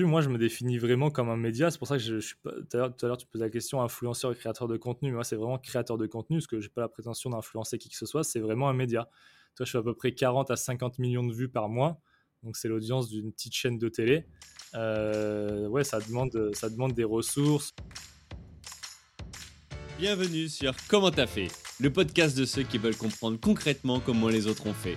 moi, je me définis vraiment comme un média. C'est pour ça que je, suis. Tout à l'heure, tu posais la question influenceur et créateur de contenu. Mais moi, c'est vraiment créateur de contenu, parce que j'ai pas la prétention d'influencer qui que ce soit. C'est vraiment un média. Toi, je fais à peu près 40 à 50 millions de vues par mois. Donc, c'est l'audience d'une petite chaîne de télé. Euh, ouais, ça demande, ça demande des ressources. Bienvenue sur Comment t'as fait, le podcast de ceux qui veulent comprendre concrètement comment les autres ont fait.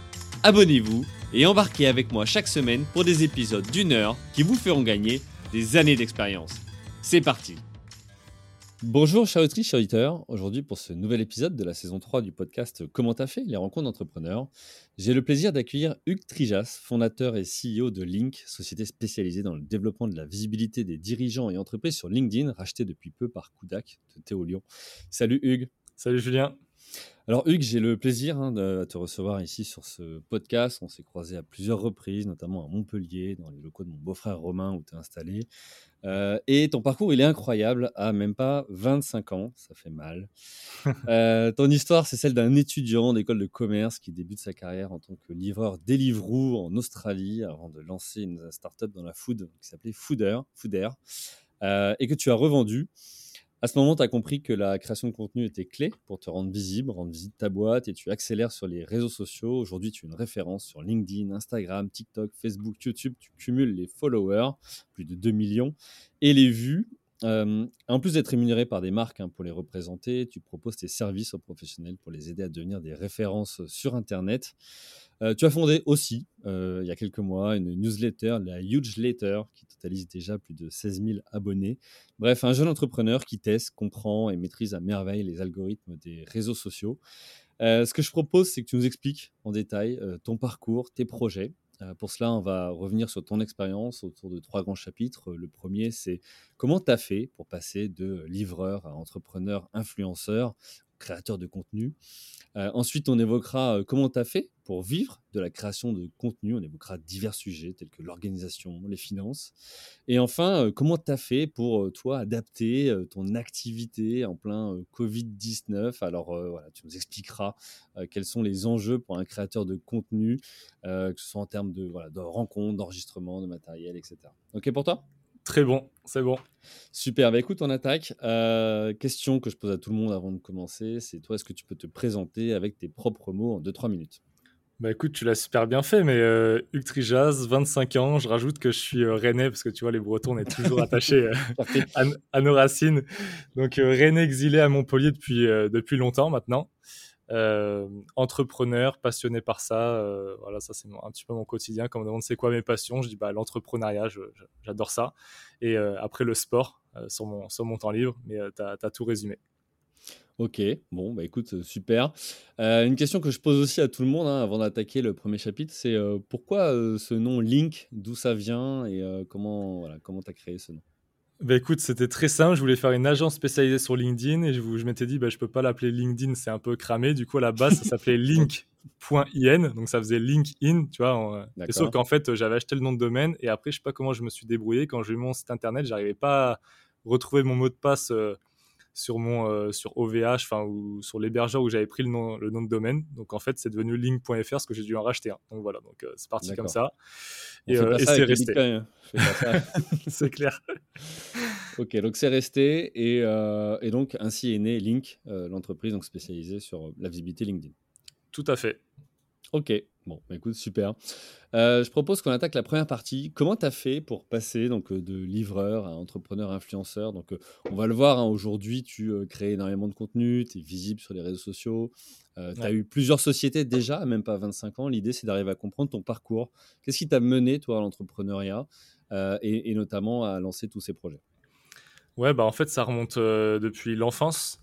abonnez-vous et embarquez avec moi chaque semaine pour des épisodes d'une heure qui vous feront gagner des années d'expérience. C'est parti Bonjour chers chers auditeurs. Aujourd'hui pour ce nouvel épisode de la saison 3 du podcast Comment t'as fait les rencontres d'entrepreneurs, j'ai le plaisir d'accueillir Hugues Trijas, fondateur et CEO de Link, société spécialisée dans le développement de la visibilité des dirigeants et entreprises sur LinkedIn, racheté depuis peu par Kudak de Théo Lyon. Salut Hugues. Salut Julien. Alors Hugues, j'ai le plaisir hein, de te recevoir ici sur ce podcast. On s'est croisé à plusieurs reprises, notamment à Montpellier, dans les locaux de mon beau-frère Romain où tu es installé. Euh, et ton parcours, il est incroyable, à même pas 25 ans, ça fait mal. Euh, ton histoire, c'est celle d'un étudiant d'école de commerce qui débute sa carrière en tant que livreur Deliveroo en Australie avant de lancer une start-up dans la food qui s'appelait Fooder, Fooder euh, et que tu as revendu à ce moment, tu as compris que la création de contenu était clé pour te rendre visible, rendre visible ta boîte et tu accélères sur les réseaux sociaux. Aujourd'hui, tu es une référence sur LinkedIn, Instagram, TikTok, Facebook, YouTube. Tu cumules les followers, plus de 2 millions, et les vues. Euh, en plus d'être rémunéré par des marques hein, pour les représenter, tu proposes tes services aux professionnels pour les aider à devenir des références sur Internet. Euh, tu as fondé aussi, euh, il y a quelques mois, une newsletter, la Huge Letter, qui totalise déjà plus de 16 000 abonnés. Bref, un jeune entrepreneur qui teste, comprend et maîtrise à merveille les algorithmes des réseaux sociaux. Ce que je propose, c'est que tu nous expliques en détail ton parcours, tes projets. Pour cela, on va revenir sur ton expérience autour de trois grands chapitres. Le premier, c'est comment tu as fait pour passer de livreur à entrepreneur, influenceur, créateur de contenu. Euh, ensuite, on évoquera euh, comment tu as fait pour vivre de la création de contenu. On évoquera divers sujets tels que l'organisation, les finances. Et enfin, euh, comment tu as fait pour, toi, adapter ton activité en plein Covid-19 Alors, tu nous expliqueras quels sont les enjeux pour un créateur de contenu, que ce soit en termes de, voilà, de rencontres, d'enregistrement, de matériel, etc. OK pour toi? Très bon, c'est bon. Super, bah écoute, on attaque. Euh, question que je pose à tout le monde avant de commencer, c'est toi, est-ce que tu peux te présenter avec tes propres mots en 2-3 minutes? Bah écoute, tu l'as super bien fait, mais euh, 25 ans, je rajoute que je suis euh, rennais, parce que tu vois, les Bretons, on est toujours attachés euh, à, nos racines. Donc euh, rennais exilé à Montpellier depuis, depuis longtemps maintenant. Euh, entrepreneur, passionné par ça. Euh, voilà, ça c'est un petit peu mon quotidien. Quand on me demande c'est quoi mes passions, je dis bah, l'entrepreneuriat, j'adore ça. Et euh, après le sport, sur, mon, temps libre, mais tu as, tout résumé. Ok, bon, bah écoute, super. une question que je pose aussi à tout le monde hein, avant d'attaquer le premier chapitre, c'est pourquoi ce nom Link, d'où ça vient et comment voilà, comment tu as créé ce nom? Bah écoute, c'était très simple. Je voulais faire une agence spécialisée sur LinkedIn et je, je m'étais dit, bah, je peux pas l'appeler LinkedIn, c'est un peu cramé. Du coup, à la base, ça s'appelait link.in, donc ça faisait LinkedIn, tu vois. sauf qu'en fait, j'avais acheté le nom de domaine et après, je sais pas comment je me suis débrouillé. Quand j'ai eu mon site internet, j'arrivais pas à retrouver mon mot de passe. Euh, sur mon euh, sur OVH, enfin ou sur l'hébergeur où j'avais pris le nom, le nom de domaine. Donc en fait, c'est devenu link.fr ce que j'ai dû en racheter un. Donc voilà, donc euh, c'est parti comme ça. Et, euh, c'est resté. Hein. c'est clair. ok, donc c'est resté et, et, donc ainsi est né Link, l'entreprise donc spécialisée sur la visibilité LinkedIn. Tout à fait. Ok, bon, bah, écoute, super. Euh, je propose qu'on attaque la première partie. Comment tu as fait pour passer donc, euh, de livreur à entrepreneur influenceur? Donc, euh, On va le voir, hein, aujourd'hui, tu crées énormément de contenu, tu es visible sur les réseaux sociaux. tu as eu plusieurs sociétés déjà, même pas 25 ans. L'idée, c'est d'arriver à comprendre ton parcours. Qu'est-ce qui t'a mené, toi, à l'entrepreneuriat et, et, notamment à lancer tous ces projets? Ouais, bah, en fait, ça remonte depuis l'enfance.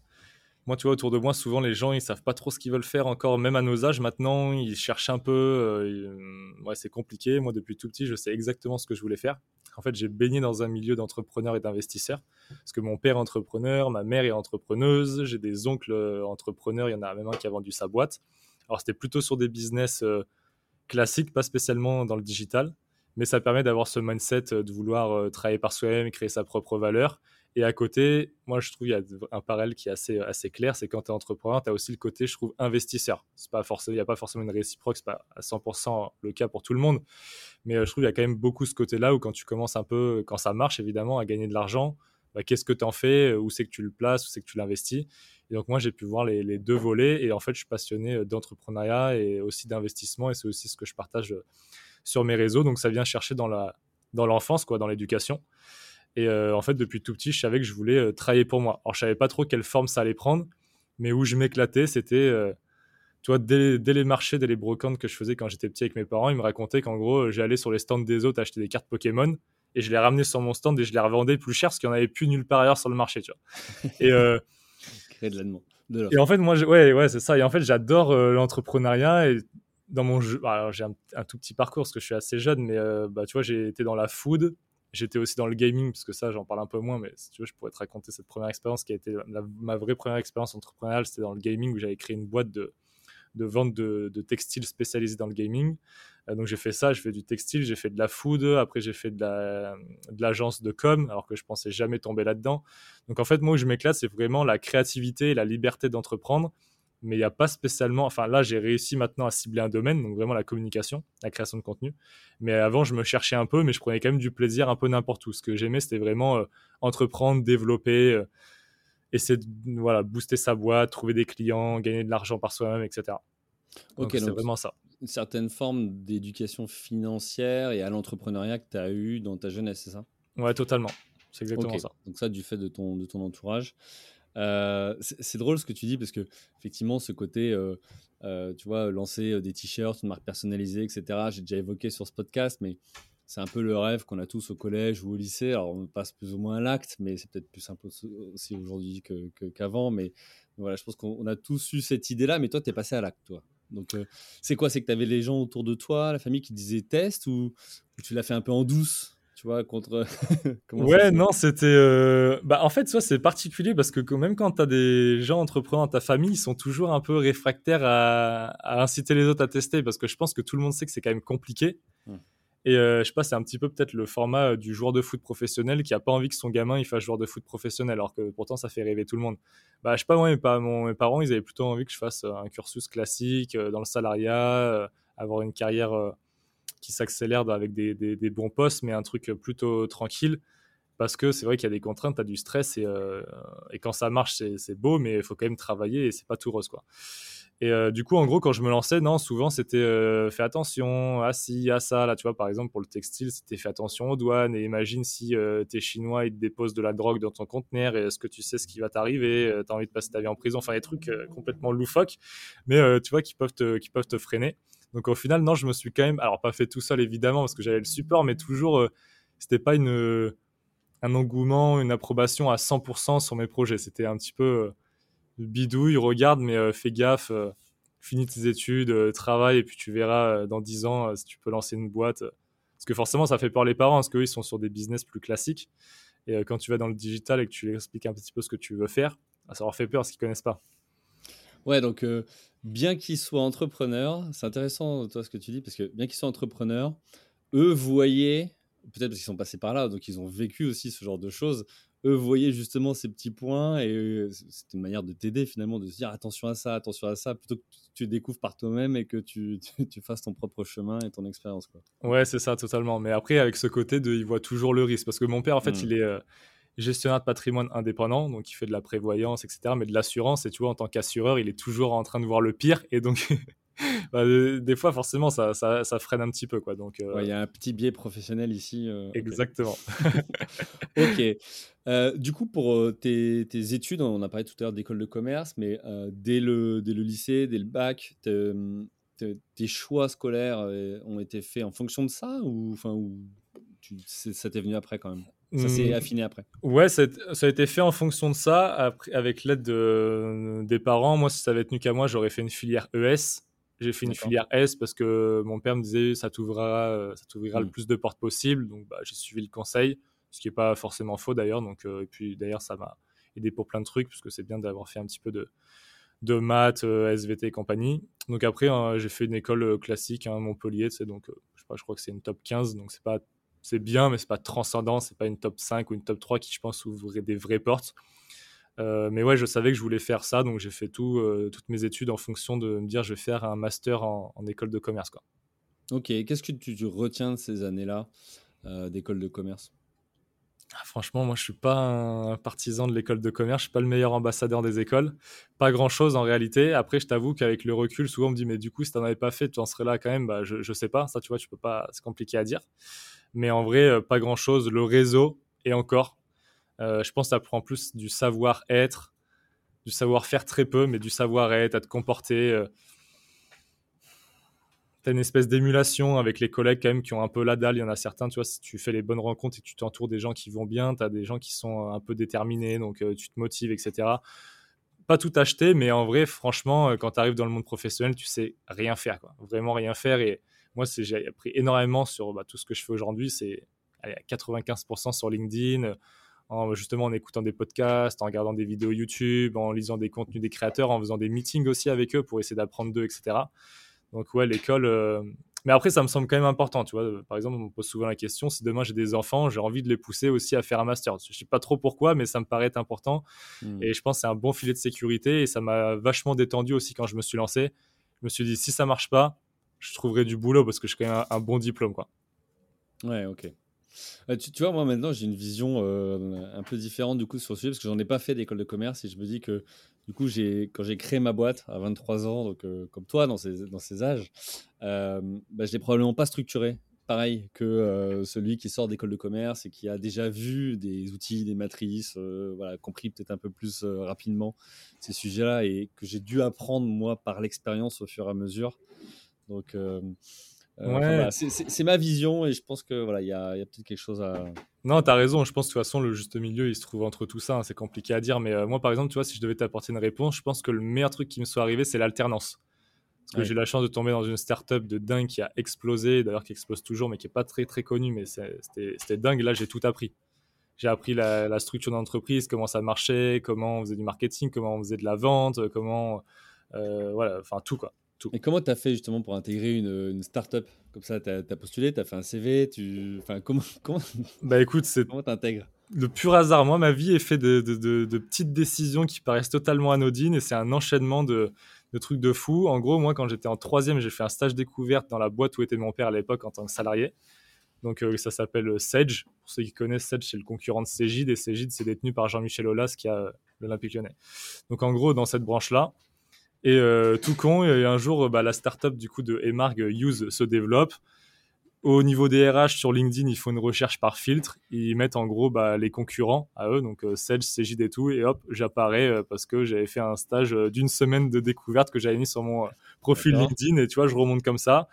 Moi, tu vois, autour de moi, souvent, les gens, ils savent pas trop ce qu'ils veulent faire encore, même à nos âges maintenant. Ils cherchent un peu. Euh, ouais, c'est compliqué. Moi, depuis tout petit, je sais exactement ce que je voulais faire. En fait, j'ai baigné dans un milieu d'entrepreneurs et d'investisseurs. Parce que mon père est entrepreneur, ma mère est entrepreneuse, j'ai des oncles euh, entrepreneurs. Il y en a même un qui a vendu sa boîte. Alors, c'était plutôt sur des business euh, classiques, pas spécialement dans le digital. Mais ça permet d'avoir ce mindset de vouloir travailler par soi-même, créer sa propre valeur et à côté, moi, je trouve qu'il y a un parallèle qui est assez, assez clair, c'est quand tu es entrepreneur, tu as aussi le côté, je trouve, investisseur. Il n'y a pas forcément une réciproque, c'est pas à 100% le cas pour tout le monde, mais euh, je trouve qu'il y a quand même beaucoup ce côté-là où quand tu commences un peu, quand ça marche évidemment, à gagner de l'argent, bah, qu'est-ce que tu en fais, où c'est que tu le places, où c'est que tu l'investis? Et donc moi, j'ai pu voir les, deux volets, et en fait, je suis passionné euh, d'entrepreneuriat et aussi d'investissement, et c'est aussi ce que je partage euh, sur mes réseaux. Donc ça vient chercher dans la dans l'enfance, quoi, dans l'éducation. Et euh, en fait, depuis tout petit, je savais que je voulais euh, travailler pour moi. Alors, je savais pas trop quelle forme ça allait prendre, mais où je m'éclatais, c'était, euh, tu vois, dès, les marchés, dès les brocantes que je faisais quand j'étais petit avec mes parents, ils me racontaient qu'en gros, j'allais sur les stands des autres acheter des cartes Pokémon et je les ramenais sur mon stand et je les revendais plus cher parce qu'il n'y en avait plus nulle part ailleurs sur le marché, tu vois. Et, Créer de et en fait, moi, ouais, ouais, c'est ça. Et en fait, j'adore l'entrepreneuriat et dans mon jeu, bah, j'ai un, tout petit parcours parce que je suis assez jeune, mais bah, tu vois, j'ai été dans la food, J'étais aussi dans le gaming, parce que ça, j'en parle un peu moins, mais si tu veux, je pourrais te raconter cette première expérience qui a été ma vraie première expérience entrepreneuriale. C'était dans le gaming où j'avais créé une boîte de, de vente de, de textiles spécialisés dans le gaming. Euh, donc j'ai fait ça, j'ai fait du textile, j'ai fait de la food, après j'ai fait de l'agence de, de, com, alors que je pensais jamais tomber là-dedans. Donc en fait, moi où je m'éclate, c'est vraiment la créativité et la liberté d'entreprendre mais il n'y a pas spécialement. Enfin, là, j'ai réussi maintenant à cibler un domaine, donc vraiment la communication, la création de contenu. Mais avant, je me cherchais un peu, mais je prenais quand même du plaisir un peu n'importe où. Ce que j'aimais, c'était vraiment euh, entreprendre, développer, euh, essayer de voilà, booster sa boîte, trouver des clients, gagner de l'argent par soi-même, etc. Ok, c'est vraiment ça. Une certaine forme d'éducation financière et à l'entrepreneuriat que tu as eu dans ta jeunesse, c'est ça? Ouais, totalement. C'est exactement ça. Donc, ça, du fait de ton, de ton entourage. Euh, c'est drôle ce que tu dis parce que effectivement ce côté, euh, euh, tu vois, lancer des t-shirts, une marque personnalisée, etc. J'ai déjà évoqué sur ce podcast, mais c'est un peu le rêve qu'on a tous au collège ou au lycée. Alors on passe plus ou moins à l'acte, mais c'est peut-être plus simple aussi aujourd'hui qu'avant. mais voilà, je pense qu'on a tous eu cette idée-là, mais toi, tu es passé à l'acte, toi. Donc, c'est quoi? C'est que tu avais les gens autour de toi, la famille qui disaient test ou tu l'as fait un peu en douce? Tu vois, contre. ouais, non, c'était. Euh, bah, en fait, c'est particulier parce que même quand tu as des gens entrepreneurs dans ta famille, ils sont toujours un peu réfractaires à... inciter les autres à tester parce que je pense que tout le monde sait que c'est quand même compliqué. Mmh. Et euh, je sais pas, c'est un petit peu peut-être le format euh, du joueur de foot professionnel qui a pas envie que son gamin il fasse joueur de foot professionnel, alors que pourtant ça fait rêver tout le monde. Bah, je sais pas, moi, mes, mes parents, ils avaient plutôt envie que je fasse un cursus classique dans le salariat, avoir une carrière qui s'accélère avec des, bons postes, mais un truc plutôt tranquille. Parce que c'est vrai qu'il y a des contraintes, tu as du stress et, euh, et quand ça marche, c'est beau, mais il faut quand même travailler et c'est pas tout rose. Quoi. Et euh, du coup, en gros, quand je me lançais, non, souvent c'était euh, fais attention à ci, à ça. Là, tu vois, par exemple, pour le textile, c'était fais attention aux douanes. Et imagine si tu es chinois, ils te déposent de la drogue dans ton conteneur et est-ce que tu sais ce qui va t'arriver Tu as envie de passer ta vie en prison. Enfin, des trucs complètement loufoques, mais tu vois, qui peuvent qui peuvent te freiner. Donc au final, non, je me suis quand même, alors pas fait tout seul évidemment parce que j'avais le support, mais toujours, euh, c'était pas une, un engouement, une approbation à 100% sur mes projets. C'était un petit peu euh, bidouille, regarde, mais euh, fais gaffe, finis tes études, travaille et puis tu verras dans 10 ans si tu peux lancer une boîte. Parce que forcément, ça fait peur les parents parce qu'eux, ils sont sur des business plus classiques. Et quand tu vas dans le digital et que tu leur expliques un petit peu ce que tu veux faire, ça leur fait peur parce qu'ils connaissent pas. Ouais, donc bien qu'ils soient entrepreneurs, c'est intéressant toi ce que tu dis, parce que bien qu'ils soient entrepreneurs, eux voyaient, peut-être parce qu'ils sont passés par là, donc ils ont vécu aussi ce genre de choses, eux voyaient justement ces petits points et c'est une manière de t'aider finalement, de se dire attention à ça, attention à ça, plutôt que tu découvres par toi-même et que tu, tu, fasses ton propre chemin et ton expérience. Quoi. Ouais, c'est ça, totalement. Mais après, avec ce côté de, il voit toujours le risque, parce que mon père, en fait, mmh. il est gestionnaire de patrimoine indépendant, donc il fait de la prévoyance, etc., mais de l'assurance, et tu vois, en tant qu'assureur, il est toujours en train de voir le pire, et donc, bah, des fois, forcément, ça, ça, ça, freine un petit peu, quoi. Donc, euh, il y a un petit biais professionnel ici. Euh, Exactement. ok. Euh, du coup, pour tes, tes, études, on a parlé tout à l'heure d'école de commerce, mais dès, le, dès le lycée, dès le bac, tes choix scolaires ont été faits en fonction de ça ou, enfin, ou ça t'est venu après quand même? Ça s'est mmh. affiné après Ouais, ça, a été fait en fonction de ça, après, avec l'aide de, des parents. Moi, si ça avait tenu qu'à moi, j'aurais fait une filière ES. J'ai fait une filière S parce que mon père me disait ça t'ouvrira, ça t'ouvrira le mmh. plus de portes possible. Donc, bah, j'ai suivi le conseil, ce qui n'est pas forcément faux d'ailleurs. Donc, euh, et puis d'ailleurs, ça m'a aidé pour plein de trucs parce que c'est bien d'avoir fait un petit peu de, de maths, euh, SVT et compagnie. Donc après, hein, j'ai fait une école euh, classique à hein, Montpellier, donc euh, je, sais pas, je crois que c'est une top 15, donc c'est pas c'est bien, mais c'est pas transcendant, c'est pas une top 5 ou une top 3 qui, je pense, ouvrait des vraies portes. mais ouais, je savais que je voulais faire ça, donc j'ai fait tout, toutes mes études en fonction de me dire je vais faire un master en, école de commerce. Quoi. Ok, qu'est-ce que tu, tu, retiens de ces années-là d'école de commerce? Ah, franchement, moi, je suis pas un partisan de l'école de commerce. Je suis pas le meilleur ambassadeur des écoles. Pas grand chose en réalité. Après, je t'avoue qu'avec le recul, souvent on me dit, mais du coup, si t'en avais pas fait, tu en serais là quand même. Bah, je, je sais pas. Ça, tu vois, tu peux pas. C'est compliqué à dire. Mais en vrai, euh, pas grand chose. Le réseau et encore. Euh, je pense que ça prend plus du savoir-être, du savoir-faire très peu, mais du savoir-être, à te comporter. Euh, une espèce d'émulation avec les collègues quand même qui ont un peu la dalle. Il y en a certains, tu vois, si tu fais les bonnes rencontres et que tu t'entoures des gens qui vont bien, tu as des gens qui sont un peu déterminés, donc euh, tu te motives, etc. Pas tout acheter, mais en vrai, franchement, euh, quand tu arrives dans le monde professionnel, tu sais rien faire, quoi. Vraiment rien faire. Et moi, j'ai appris énormément sur bah, tout ce que je fais aujourd'hui. C'est à 95% sur LinkedIn, en, justement en écoutant des podcasts, en regardant des vidéos YouTube, en lisant des contenus des créateurs, en faisant des meetings aussi avec eux pour essayer d'apprendre d'eux, etc. Donc ouais, l'école. Euh, mais après, ça me semble quand même important, tu vois. Par exemple, on me pose souvent la question si demain j'ai des enfants, j'ai envie de les pousser aussi à faire un master. Je sais pas trop pourquoi, mais ça me paraît important. Hmm. Et je pense que c'est un bon filet de sécurité et ça m'a vachement détendu aussi quand je me suis lancé. Je me suis dit si ça marche pas, je trouverai du boulot parce que j'ai quand même un, bon diplôme, quoi. Ouais, ok. Euh, tu, vois, moi maintenant, j'ai une vision euh, un peu différente du coup sur le sujet parce que j'en ai pas fait d'école de commerce et je me dis que du coup, quand j'ai créé ma boîte à 23 ans, donc euh, comme toi dans ces, dans ces âges, bah, je l'ai probablement pas structuré pareil que celui qui sort d'école de commerce et qui a déjà vu des outils, des matrices, voilà, compris peut-être un peu plus rapidement ces sujets-là et que j'ai dû apprendre moi par l'expérience au fur et à mesure. Donc euh, c'est ma vision et je pense que voilà, il y a, peut-être quelque chose à. Non, tu as raison. Je pense que de toute façon, le juste milieu, il se trouve entre tout ça. Hein, c'est compliqué à dire. Mais euh, moi, par exemple, tu vois, si je devais t'apporter une réponse, je pense que le meilleur truc qui me soit arrivé, c'est l'alternance. Parce que j'ai eu la chance de tomber dans une startup de dingue qui a explosé, d'ailleurs qui explose toujours, mais qui n'est pas très très connue. Mais c'était dingue. Là, j'ai tout appris. J'ai appris la, structure d'entreprise, comment ça marchait, comment on faisait du marketing, comment on faisait de la vente, comment. Euh, voilà, enfin tout quoi. Et comment tu as fait justement pour intégrer une, une start-up Comme ça, tu as, postulé, tu as fait un CV, tu... enfin, comment, comment... Bah écoute, c'est... Comment t'intègres? Le pur hasard. Moi, ma vie est faite de, de, de, petites décisions qui paraissent totalement anodines et c'est un enchaînement de, trucs de fou. En gros, moi, quand j'étais en troisième, j'ai fait un stage découverte dans la boîte où était mon père à l'époque en tant que salarié. Donc euh, ça s'appelle euh, Sedge. Pour ceux qui connaissent Sedge, c'est le concurrent de Cégide et Cégide, c'est détenu par Jean-Michel Aulas qui a l'Olympique lyonnais. Donc en gros, dans cette branche-là, et euh, tout con, et un jour, bah, la startup du coup de Emarg Use se développe. Au niveau des RH sur LinkedIn, il faut une recherche par filtre. Ils mettent en gros bah, les concurrents à eux, donc euh, Sedge, CJD et tout, et hop, j'apparais euh, parce que j'avais fait un stage d'une semaine de découverte que j'avais mis sur mon profil LinkedIn, et tu vois, je remonte comme ça.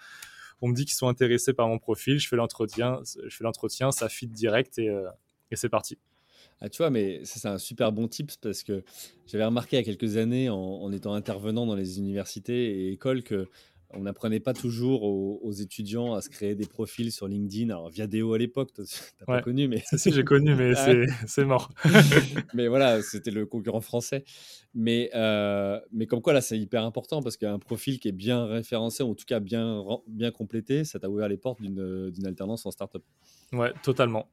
On me dit qu'ils sont intéressés par mon profil, je fais l'entretien, je fais l'entretien, ça fit direct et, et c'est parti. Ah, tu vois, mais c'est un super bon tip parce que j'avais remarqué il y a quelques années en, étant intervenant dans les universités et écoles que on n'apprenait pas toujours aux, étudiants à se créer des profils sur LinkedIn. Alors, Viadeo à l'époque, tu n'as pas connu, mais. Si, j'ai connu, mais c'est mort. mais voilà, c'était le concurrent français. Mais, euh, mais comme quoi, là, c'est hyper important parce qu'un profil qui est bien référencé, ou en tout cas bien, bien complété, ça t'a ouvert les portes d'une alternance en startup. Ouais, totalement.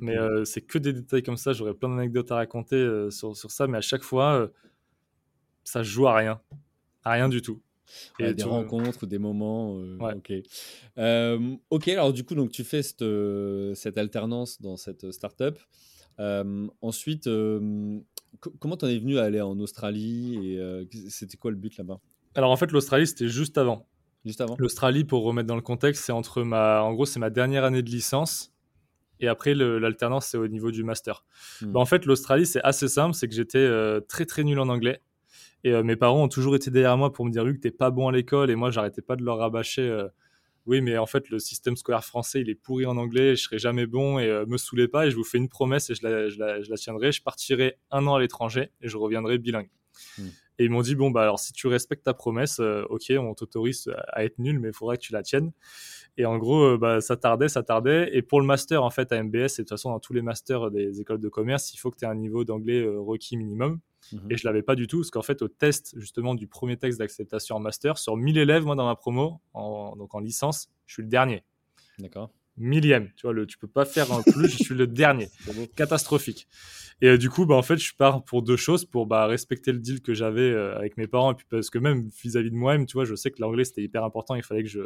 Mais euh, c'est que des détails comme ça. J'aurais plein d'anecdotes à raconter euh, sur, sur, ça, mais à chaque fois, euh, ça joue à rien. À rien du tout. Et des rencontres, des moments. Ok. ok, alors du coup, donc, tu fais cette, cette alternance dans cette startup. ensuite, comment tu en es venu à aller en Australie et c'était quoi le but là-bas? Alors en fait, l'Australie, c'était juste avant. Juste avant. L'Australie, pour remettre dans le contexte, c'est entre ma, en gros, c'est ma dernière année de licence et après, l'alternance, c'est au niveau du master. Hmm. Bah, en fait, l'Australie, c'est assez simple. C'est que j'étais euh, très, très nul en anglais. Et euh, mes parents ont toujours été derrière moi pour me dire, Luc, t'es pas bon à l'école. Et moi, j'arrêtais pas de leur rabâcher oui, mais en fait, le système scolaire français, il est pourri en anglais, je serai jamais bon et me saoulez pas. Et je vous fais une promesse et je la, je la, tiendrai. Je partirai un an à l'étranger et je reviendrai bilingue. Hmm. Et ils m'ont dit, bon, bah alors si tu respectes ta promesse, ok, on t'autorise à être nul, mais il faudra que tu la tiennes. Et en gros, euh, bah, ça tardait, ça tardait. Et pour le master, en fait, à MBS, et de toute façon, dans tous les masters des écoles de commerce, il faut que tu aies un niveau d'anglais euh, requis minimum. Mhm. Et je l'avais pas du tout, parce qu'en fait, au test, justement, du premier texte d'acceptation en master, sur 1000 élèves, moi, dans ma promo, en, donc en licence, je suis le dernier. D'accord millième. Tu vois, le, tu peux pas faire un plus, je suis le dernier. Catastrophique. Et euh, du coup, bah, en fait, je pars pour deux choses, pour bah, respecter le deal que j'avais euh, avec mes parents, et puis parce que même vis-à-vis de moi-même, tu vois, je sais que l'anglais c'était hyper important, il fallait que je,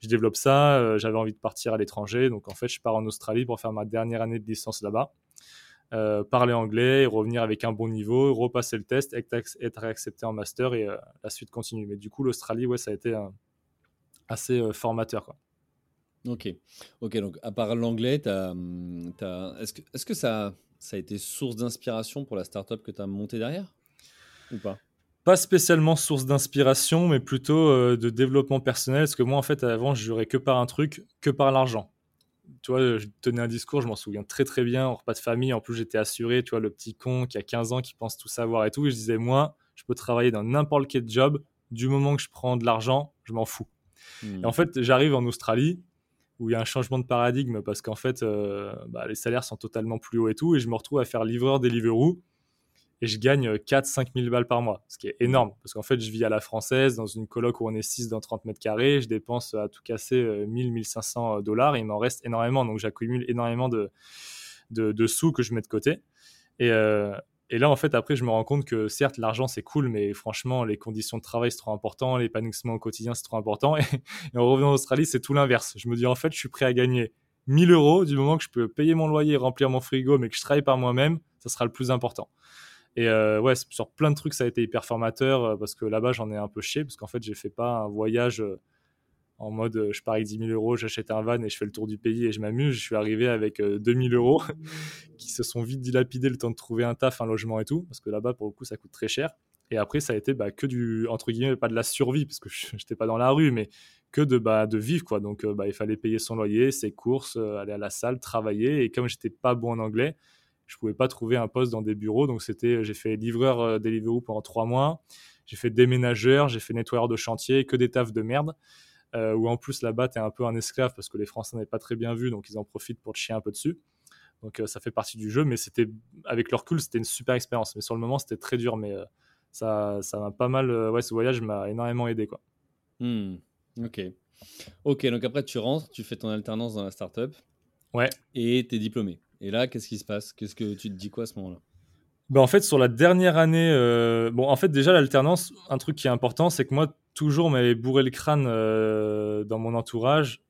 je développe ça. Euh, j'avais envie de partir à l'étranger, donc en fait, je pars en Australie pour faire ma dernière année de licence là-bas. parler anglais, revenir avec un bon niveau, repasser le test, être, accepté en master et la suite continue. Mais du coup, l'Australie, ouais, ça a été assez formateur. Quoi. Ok, ok. Donc, à part l'anglais, hum, est-ce que, est que ça, ça a été source d'inspiration pour la startup que tu as montée derrière? Ou pas? Pas spécialement source d'inspiration, mais plutôt euh, de développement personnel. Parce que moi, en fait, avant, je jurais que par un truc, que par l'argent. Tu vois, je tenais un discours, je m'en souviens très très bien, en repas de famille. En plus, j'étais assuré, tu vois, le petit con qui a 15 ans, qui pense tout savoir et tout. Et je disais, moi, je peux travailler dans n'importe quel job. Du moment que je prends de l'argent, je m'en fous. Et en hmm. fait, j'arrive en Australie où il y a un changement de paradigme parce qu'en fait, euh, bah, les salaires sont totalement plus hauts et tout. Et je me retrouve à faire livreur Deliveroo et je gagne 4-5 000 balles par mois, ce qui est énorme parce qu'en fait, je vis à la française dans une coloc où on est 6 dans 30 mètres carrés. Je dépense à tout casser 1000-1500 euh, dollars. Il m'en reste énormément. Donc, j'accumule énormément de, de, sous que je mets de côté. Et, euh, et là, en fait, après, je me rends compte que certes, l'argent, c'est cool, mais franchement, les conditions de travail, c'est trop important, l'épanouissement au quotidien, c'est trop important. Et, en revenant en Australie, c'est tout l'inverse. Je me dis, en fait, je suis prêt à gagner 1000 euros du moment que je peux payer mon loyer, remplir mon frigo, mais que je travaille par moi-même, ça sera le plus important. Et euh, ouais, sur plein de trucs, ça a été hyper formateur euh, parce que là-bas, j'en ai un peu chié parce qu'en fait, j'ai fait pas un voyage. Euh, en mode euh, je pars avec 10 000 euros, j'achète un van et je fais le tour du pays et je m'amuse. Je suis arrivé avec 2 euh, 000 euros qui se sont vite dilapidés le temps de trouver un taf, un logement et tout, parce que là-bas, pour le coup, ça coûte très cher. Et après, ça a été bah, que du, entre guillemets, pas de la survie, parce que je n'étais pas dans la rue, mais que de, bah, de vivre. quoi. Donc, euh, bah, il fallait payer son loyer, ses courses, aller à la salle, travailler. Et comme j'étais pas bon en anglais, je pouvais pas trouver un poste dans des bureaux. Donc, c'était, j'ai fait livreur Deliveroo pendant trois mois. J'ai fait déménageur, j'ai fait nettoyeur de chantier, que des tafs de merde euh, où en plus là-bas, tu es un peu un esclave parce que les Français n'avaient pas très bien vu, donc ils en profitent pour te chier un peu dessus. Donc euh, ça fait partie du jeu, mais c'était avec leur cool, c'était une super expérience. Mais sur le moment, c'était très dur, mais euh, ça, ça m'a pas mal. Euh, ouais, ce voyage m'a énormément aidé, quoi. Hmm, ok. Ok, donc après tu rentres, tu fais ton alternance dans la startup. Ouais. Et tu es diplômé. Et là, qu'est-ce qui se passe? Qu'est-ce que tu te dis quoi à ce moment-là? Ben en fait, sur la dernière année, bon, en fait, déjà, l'alternance, un truc qui est important, c'est que moi, toujours m'avait bourré le crâne euh, dans mon entourage.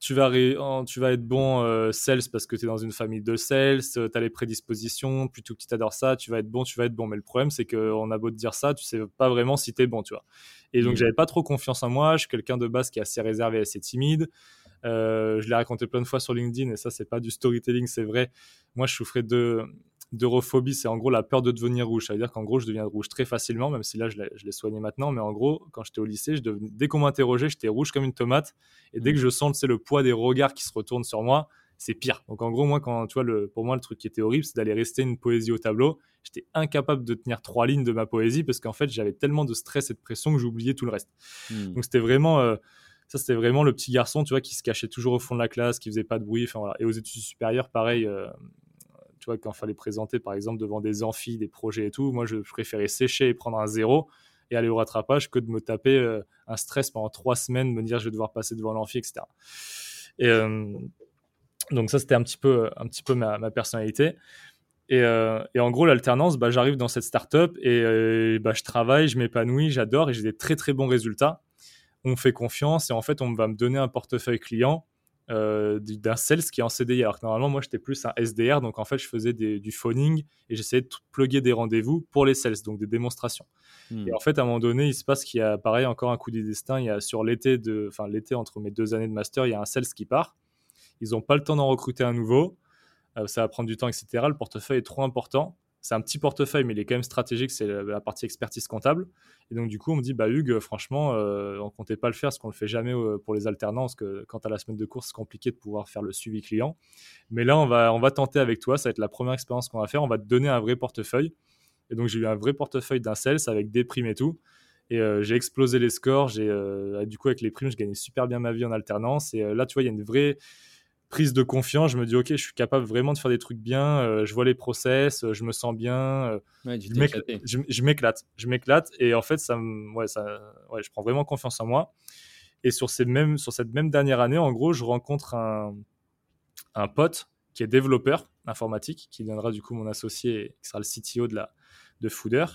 Tu vas, tu vas être bon euh, sales parce que tu es dans une famille de sales, euh, tu as les prédispositions, plutôt que tu t'adores ça, tu vas être bon, tu vas être bon. Mais le problème, c'est qu'on a beau te dire ça, tu sais pas vraiment si tu es bon, tu vois. Et donc, mmh. j'avais pas trop confiance en moi. Je suis quelqu'un de base qui est assez réservé, assez timide. je l'ai raconté plein de fois sur LinkedIn et ça, c'est pas du storytelling, c'est vrai. Moi, je souffrais de, d'europhobie, c'est en gros la peur de devenir rouge. Ça veut dire qu'en gros, je deviens rouge très facilement, même si là, je l'ai soigné maintenant. Mais en gros, quand j'étais au lycée, je dès qu'on m'interrogeait, j'étais rouge comme une tomate. Et dès que mmh. je sens le poids des regards qui se retournent sur moi, c'est pire. Donc en gros, moi, quand tu vois, le, pour moi, le truc qui était horrible, c'est d'aller rester une poésie au tableau. J'étais incapable de tenir trois lignes de ma poésie parce qu'en fait, j'avais tellement de stress et de pression que j'oubliais tout le reste. Mmh. Donc c'était vraiment. Euh, ça, c'était vraiment le petit garçon, tu vois, qui se cachait toujours au fond de la classe, qui faisait pas de bruit. Enfin, voilà. Et aux études supérieures, pareil, euh, tu vois, quand fallait présenter, par exemple, devant des amphis, des projets et tout, moi, je préférais sécher et prendre un zéro et aller au rattrapage que de me taper euh, un stress pendant trois semaines, me dire je vais devoir passer devant l'amphi, etc. Et euh, donc ça, c'était un petit peu, un petit peu ma, personnalité. Euh, et, en gros, l'alternance, bah, j'arrive dans cette startup et bah, je travaille, je m'épanouis, j'adore et j'ai des très très bons résultats. On me fait confiance et en fait, on va me donner un portefeuille client euh, d'un sales qui est en CDI. Alors que normalement, moi, j'étais plus un SDR, donc en fait, je faisais du phoning et j'essayais de plugger des rendez-vous pour les sales, donc des démonstrations. Hmm. Et en fait, à un moment donné, il se passe qu'il y a, pareil, encore un coup du destin. Il y a sur l'été de, enfin, l'été entre mes deux années de master, il y a un sales qui part. Ils n'ont pas le temps d'en recruter un nouveau. Euh, ça va prendre du temps, etc. Le portefeuille est trop important. C'est un petit portefeuille, mais il est quand même stratégique, c'est la, partie expertise comptable. Et donc, du coup, on me dit, bah, Hugues, franchement, euh, on comptait pas le faire, parce qu'on le fait jamais euh, pour les alternants, parce que quand à la semaine de course, c'est compliqué de pouvoir faire le suivi client. Mais là, on va, on va tenter avec toi, ça va être la première expérience qu'on va faire, on va te donner un vrai portefeuille. Et donc, j'ai eu un vrai portefeuille d'un sales avec des primes et tout. Et euh, j'ai explosé les scores. J'ai, du coup, avec les primes, je gagnais super bien ma vie en alternance. Et là, tu vois, il y a une vraie prise de confiance, je me dis ok, je suis capable vraiment de faire des trucs bien, euh, je vois les process, euh, je me sens bien, euh, je m'éclate, je m'éclate et en fait ça, ouais, ça, ouais, je prends vraiment confiance en moi. Et sur, ces mêmes, sur cette même dernière année, en gros, je rencontre un, un pote qui est développeur informatique, qui viendra du coup mon associé, qui sera le CTO de, la, de Fooder.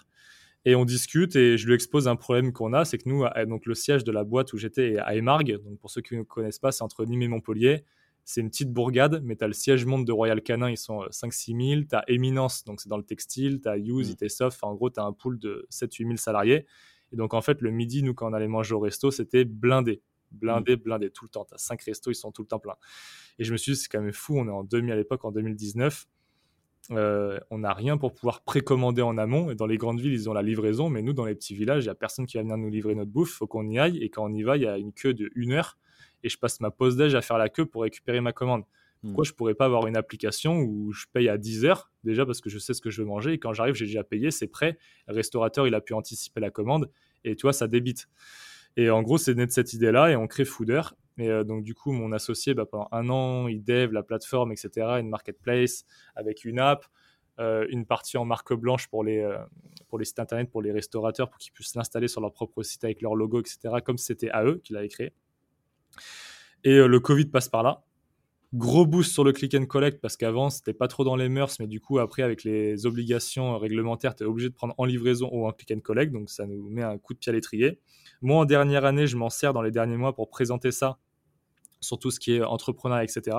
Et on discute et je lui expose un problème qu'on a, c'est que nous, donc le siège de la boîte où j'étais est à Emargues. Donc pour ceux qui ne connaissent pas, c'est entre Nîmes et Montpellier. C'est une petite bourgade, mais tu as le siège monde de Royal Canin, ils sont 5-6 000. Tu as Eminence, donc c'est dans le textile. Tu as Use, mmh. ITSoft. en gros, tu as un pool de 7-8 000 salariés. Et donc, en fait, le midi, nous, quand on allait manger au resto, c'était blindé. Blindé, mmh. blindé, tout le temps. Tu as 5 restos, ils sont tout le temps pleins. Et je me suis dit, c'est quand même fou. On est en 2000 à l'époque, en 2019. Euh, on n'a rien pour pouvoir précommander en amont. Et dans les grandes villes, ils ont la livraison. Mais nous, dans les petits villages, il n'y a personne qui va venir nous livrer notre bouffe. Il faut qu'on y aille. Et quand on y va, il y a une queue de une heure et je passe ma pause déj à faire la queue pour récupérer ma commande. Hmm. Pourquoi je pourrais pas avoir une application où je paye à 10 heures déjà parce que je sais ce que je veux manger et quand j'arrive j'ai déjà payé, c'est prêt. Le restaurateur il a pu anticiper la commande et tu vois ça débite. Et en gros c'est né de cette idée là et on crée Fooder. Et euh, donc du coup mon associé bah, pendant un an il dev la plateforme etc. Une marketplace avec une app. Euh, une partie en marque blanche pour les, euh, pour les sites internet, pour les restaurateurs, pour qu'ils puissent l'installer sur leur propre site avec leur logo, etc., comme c'était à eux qu'il avait créé. Et euh, le Covid passe par là. Gros boost sur le click and collect parce qu'avant, c'était pas trop dans les mœurs, mais du coup, après, avec les obligations réglementaires, tu es obligé de prendre en livraison ou en click and collect. Donc, ça nous met un coup de pied à l'étrier. Moi, en dernière année, je m'en sers dans les derniers mois pour présenter ça sur tout ce qui est entrepreneur, etc.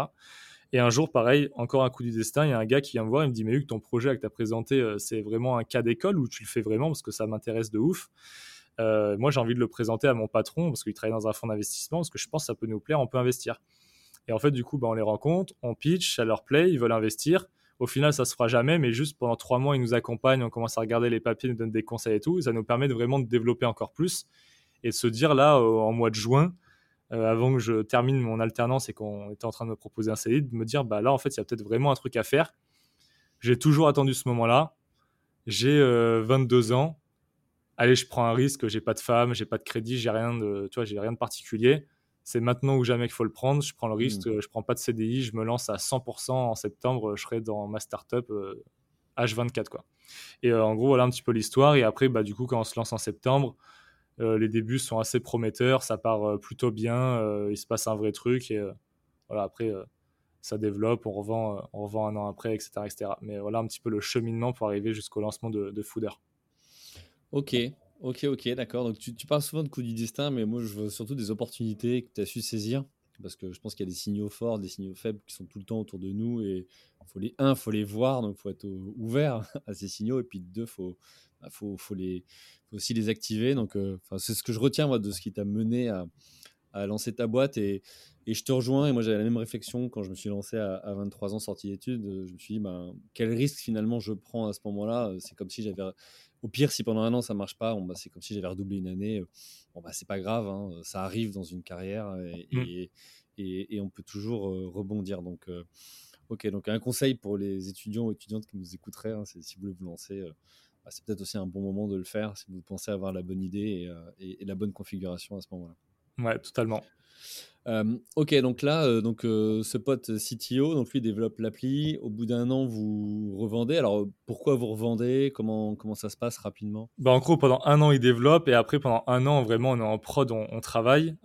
Et un jour, pareil, encore un coup du destin, il y a un gars qui vient me voir, il me dit Mais Hugues, ton projet que tu as présenté, euh, c'est vraiment un cas d'école ou tu le fais vraiment parce que ça m'intéresse de ouf? Euh, moi, j'ai envie de le présenter à mon patron parce qu'il travaille dans un fonds d'investissement, parce que je pense que ça peut nous plaire, on peut investir. Et en fait, du coup, bah, on les rencontre, on pitch, ça leur plaît, ils veulent investir. Au final, ça se fera jamais, mais juste pendant trois mois, ils nous accompagnent, on commence à regarder les papiers, ils nous donnent des conseils et tout. ça nous permet de vraiment de développer encore plus et de se dire là, en mois de juin, euh, avant que je termine mon alternance et qu'on était en train de me proposer un CDI, de me dire bah là, en fait, il y a peut-être vraiment un truc à faire. J'ai toujours attendu ce moment-là. J'ai 22 euh, ans allez, je prends un risque, j'ai pas de femme, j'ai pas de crédit, j'ai rien de, tu vois, j'ai rien de particulier. C'est maintenant ou jamais qu'il faut le prendre. Je prends le risque, mmh. je prends pas de CDI, je me lance à 100% en septembre, je serai dans ma startup H24 euh, quoi. Et euh, en gros, voilà un petit peu l'histoire. Et après, bah, du coup, quand on se lance en septembre, euh, les débuts sont assez prometteurs, ça part plutôt bien, il se passe un vrai truc et voilà après ça développe, on revend, on revend un an après, etc., etc. Mais voilà un petit peu le cheminement pour arriver jusqu'au lancement de, de Fooder. Ok, ok, ok, d'accord. Donc tu, parles souvent de coups du destin, mais moi je veux surtout des opportunités que tu as su saisir. Parce que je pense qu'il y a des signaux forts, des signaux faibles qui sont tout le temps autour de nous. Et faut les, un, faut les voir, donc faut être ouvert à ces signaux. Et puis deux, faut, bah, faut, faut, aussi les activer. Donc euh, c'est ce que je retiens moi, de ce qui t'a mené à, à lancer ta boîte. Et, je te rejoins. Et moi, j'avais la même réflexion quand je me suis lancé à, 23 ans, sorti d'études. Je me suis dit, ben, quel risque finalement je prends à ce moment-là? C'est comme si j'avais au pire, si pendant un an ça marche pas, bah, c'est comme si j'avais redoublé une année. Bon, bah, c'est pas grave, hein, ça arrive dans une carrière mmh. et, et, on peut toujours rebondir. Donc, ok, donc un conseil pour les étudiants ou étudiantes qui nous écouteraient, hein, c'est si vous voulez vous lancer, bah, c'est peut-être aussi un bon moment de le faire si vous pensez avoir la bonne idée et, la bonne configuration à ce moment-là. Ouais, totalement. Euh, ok, donc là, euh, donc, euh, ce pote CTO, donc lui développe l'appli. Au bout d'un an, vous revendez. Alors, pourquoi vous revendez? Comment, comment ça se passe rapidement? Bah, En gros, pendant un an, il développe et après, pendant un an, vraiment, on est en prod, on, travaille.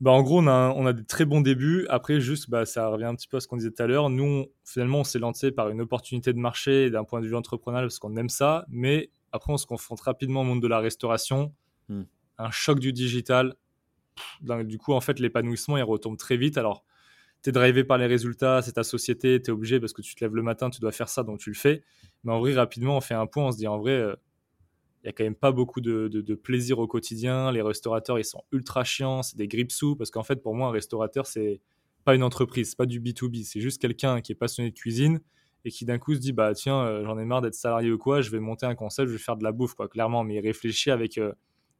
Bah, en gros, on a, on a des très bons débuts. Après, juste, bah, ça revient un petit peu à ce qu'on disait tout à l'heure. Nous, finalement, on s'est lancé par une opportunité de marché d'un point de vue entrepreneurial parce qu'on aime ça. Mais après, on se confronte rapidement au monde de la restauration. Hmm. Un choc du digital, du coup, en fait, l'épanouissement, il retombe très vite. Alors, tu es drivé par les résultats, c'est ta société, tu es obligé parce que tu te lèves le matin, tu dois faire ça, donc tu le fais. Mais en vrai, rapidement, on fait un point, on se dit en vrai, il euh, n'y a quand même pas beaucoup de, plaisir au quotidien. Les restaurateurs, ils sont ultra chiants, c'est des grippe-sous, parce qu'en fait, pour moi, un restaurateur, c'est pas une entreprise, c'est pas du B2B, c'est juste quelqu'un qui est passionné de cuisine et qui d'un coup se dit bah tiens j'en ai marre d'être salarié ou quoi je vais monter un concept je vais faire de la bouffe quoi clairement mais il réfléchit avec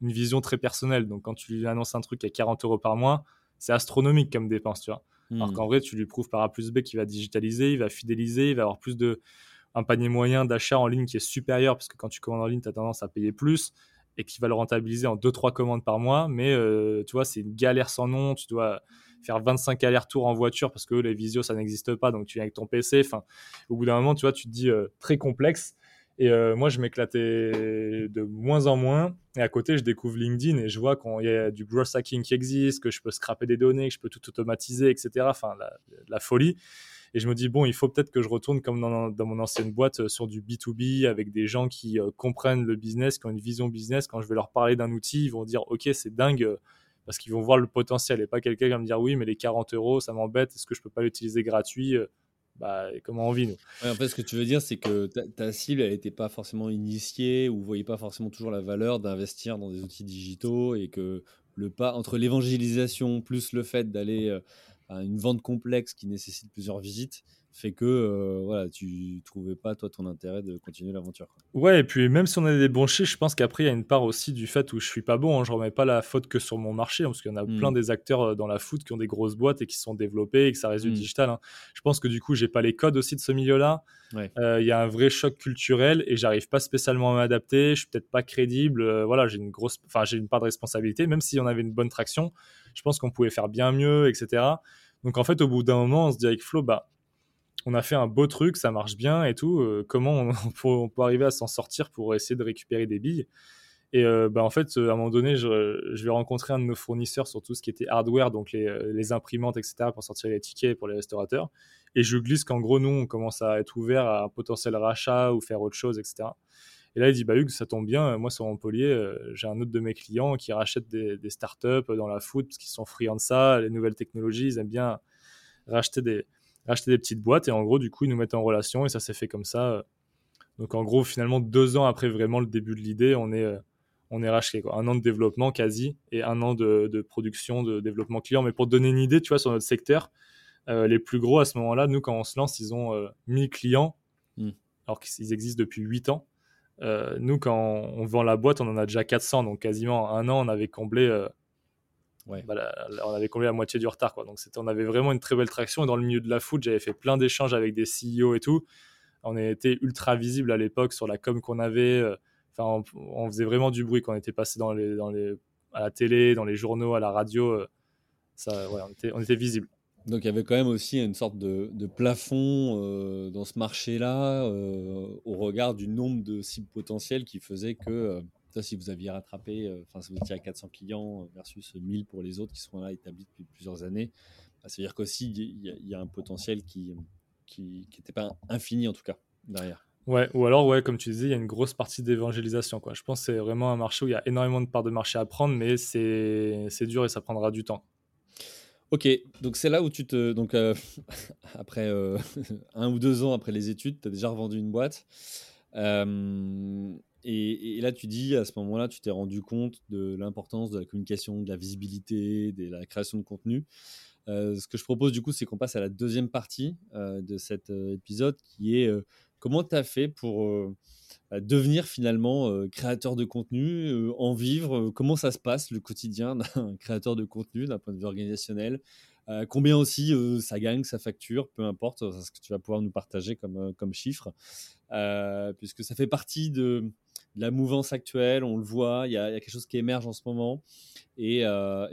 une vision très personnelle donc quand tu lui annonces un truc à 40 euros par mois c'est astronomique comme dépense tu vois alors hmm. qu'en vrai tu lui prouves par A plus B qu'il va digitaliser il va fidéliser il va avoir plus de un panier moyen d'achat en ligne qui est supérieur parce que quand tu commandes en ligne tu as tendance à payer plus et qui va le rentabiliser en 2-3 commandes par mois. Mais euh, tu vois, c'est une galère sans nom. Tu dois faire 25 allers-retours en voiture parce que les visios, ça n'existe pas. Donc tu viens avec ton PC. Enfin, au bout d'un moment, tu vois, tu te dis euh, très complexe. Et euh, moi, je m'éclatais de moins en moins. Et à côté, je découvre LinkedIn et je vois qu'il y a du growth hacking qui existe, que je peux scraper des données, que je peux tout automatiser, etc. Enfin, la, folie. Et je me dis, bon, il faut peut-être que je retourne comme dans, mon ancienne boîte euh, sur du B2B avec des gens qui euh, comprennent le business, qui ont une vision business. Quand je vais leur parler d'un outil, ils vont dire, OK, c'est dingue parce qu'ils vont voir le potentiel et pas quelqu'un qui va me dire, oui, mais les 40 euros, ça m'embête. Est-ce que je peux pas l'utiliser gratuit bah, comment on vit, nous. en fait, ce que tu veux dire, c'est que ta, cible, elle n'était pas forcément initiée ou vous voyez pas forcément toujours la valeur d'investir dans des outils digitaux et que le pas entre l'évangélisation plus le fait d'aller une vente complexe qui nécessite plusieurs visites fait que euh, voilà, tu trouvais pas toi ton intérêt de continuer l'aventure. Ouais, et puis même si on a des bons chiffres, je pense qu'après il y a une part aussi du fait où je suis pas bon. Hein, je remets pas la faute que sur mon marché, hein, parce qu'il y en a plein mmh. des acteurs euh, dans la foot qui ont des grosses boîtes et qui sont développés et que ça reste du mmh. digital. Hein. Je pense que du coup j'ai pas les codes aussi de ce milieu-là. Euh, il y a un vrai choc culturel et j'arrive pas spécialement à m'adapter. Je suis peut-être pas crédible. voilà, j'ai une grosse, enfin j'ai une part de responsabilité. Même si on avait une bonne traction, je pense qu'on pouvait faire bien mieux, etc. Donc en fait, au bout d'un moment, on se dit avec Flo, bah, on a fait un beau truc, ça marche bien et tout. Euh, comment on, peut, arriver à s'en sortir pour essayer de récupérer des billes? Et euh, bah, en fait, euh, à un moment donné, je, vais rencontrer un de nos fournisseurs sur tout ce qui était hardware, donc les, imprimantes, etc., pour sortir les tickets pour les restaurateurs. Et je glisse qu'en gros, nous, on commence à être ouvert à un potentiel rachat ou faire autre chose, etc. Et là, il dit, bah Hugues, ça tombe bien, moi sur Montpellier, j'ai un autre de mes clients qui rachète des, startups dans la food parce qu'ils sont friands de ça, les nouvelles technologies, ils aiment bien racheter des, racheter des petites boîtes et en gros, du coup, ils nous mettent en relation et ça s'est fait comme ça. Donc en gros, finalement, deux ans après vraiment le début de l'idée, on est, on est racheté. Quoi. Un an de développement quasi et un an de, production, de développement client. Mais pour donner une idée, tu vois, sur notre secteur, les plus gros à ce moment-là, nous, quand on se lance, ils ont 1000 clients, hmm. alors qu'ils existent depuis 8 ans. Euh, nous, quand on, vend la boîte, on en a déjà 400, donc quasiment un an, on avait comblé, euh, bah, on avait comblé la moitié du retard. Quoi. Donc on avait vraiment une très belle traction. Et dans le milieu de la foot, j'avais fait plein d'échanges avec des CEO et tout. On était ultra visible à l'époque sur la com qu'on avait. Euh, enfin, on, faisait vraiment du bruit quand on était passé dans les, dans les, à la télé, dans les journaux, à la radio. ça, on, était, on était visible. Donc il y avait quand même aussi une sorte de, plafond euh, dans ce marché-là euh, au regard du nombre de cibles potentielles qui faisait que euh, si vous aviez rattrapé, enfin si vous étiez à 400 clients versus 1000 pour les autres qui sont là établis depuis plusieurs années, bah, ça veut dire qu'aussi il y, a un potentiel qui qui n'était pas infini en tout cas derrière. Ouais, ou alors, ouais, comme tu disais, il y a une grosse partie d'évangélisation. Quoi. Je pense que c'est vraiment un marché où il y a énormément de parts de marché à prendre, mais c'est dur et ça prendra du temps. Ok, donc c'est là où tu te. Donc, euh, après euh, un ou deux ans après les études, tu as déjà revendu une boîte. Euh, et, là, tu dis, à ce moment-là, tu t'es rendu compte de l'importance de la communication, de la visibilité, de la création de contenu. ce que je propose, du coup, c'est qu'on passe à la deuxième partie de cet épisode qui est comment tu as fait pour devenir finalement créateur de contenu, en vivre? Comment ça se passe le quotidien d'un créateur de contenu d'un point de vue organisationnel? Combien aussi ça gagne, ça facture, peu importe, ce que tu vas pouvoir nous partager comme, comme chiffre, puisque ça fait partie de, la mouvance actuelle, on le voit, il y, a quelque chose qui émerge en ce moment, et,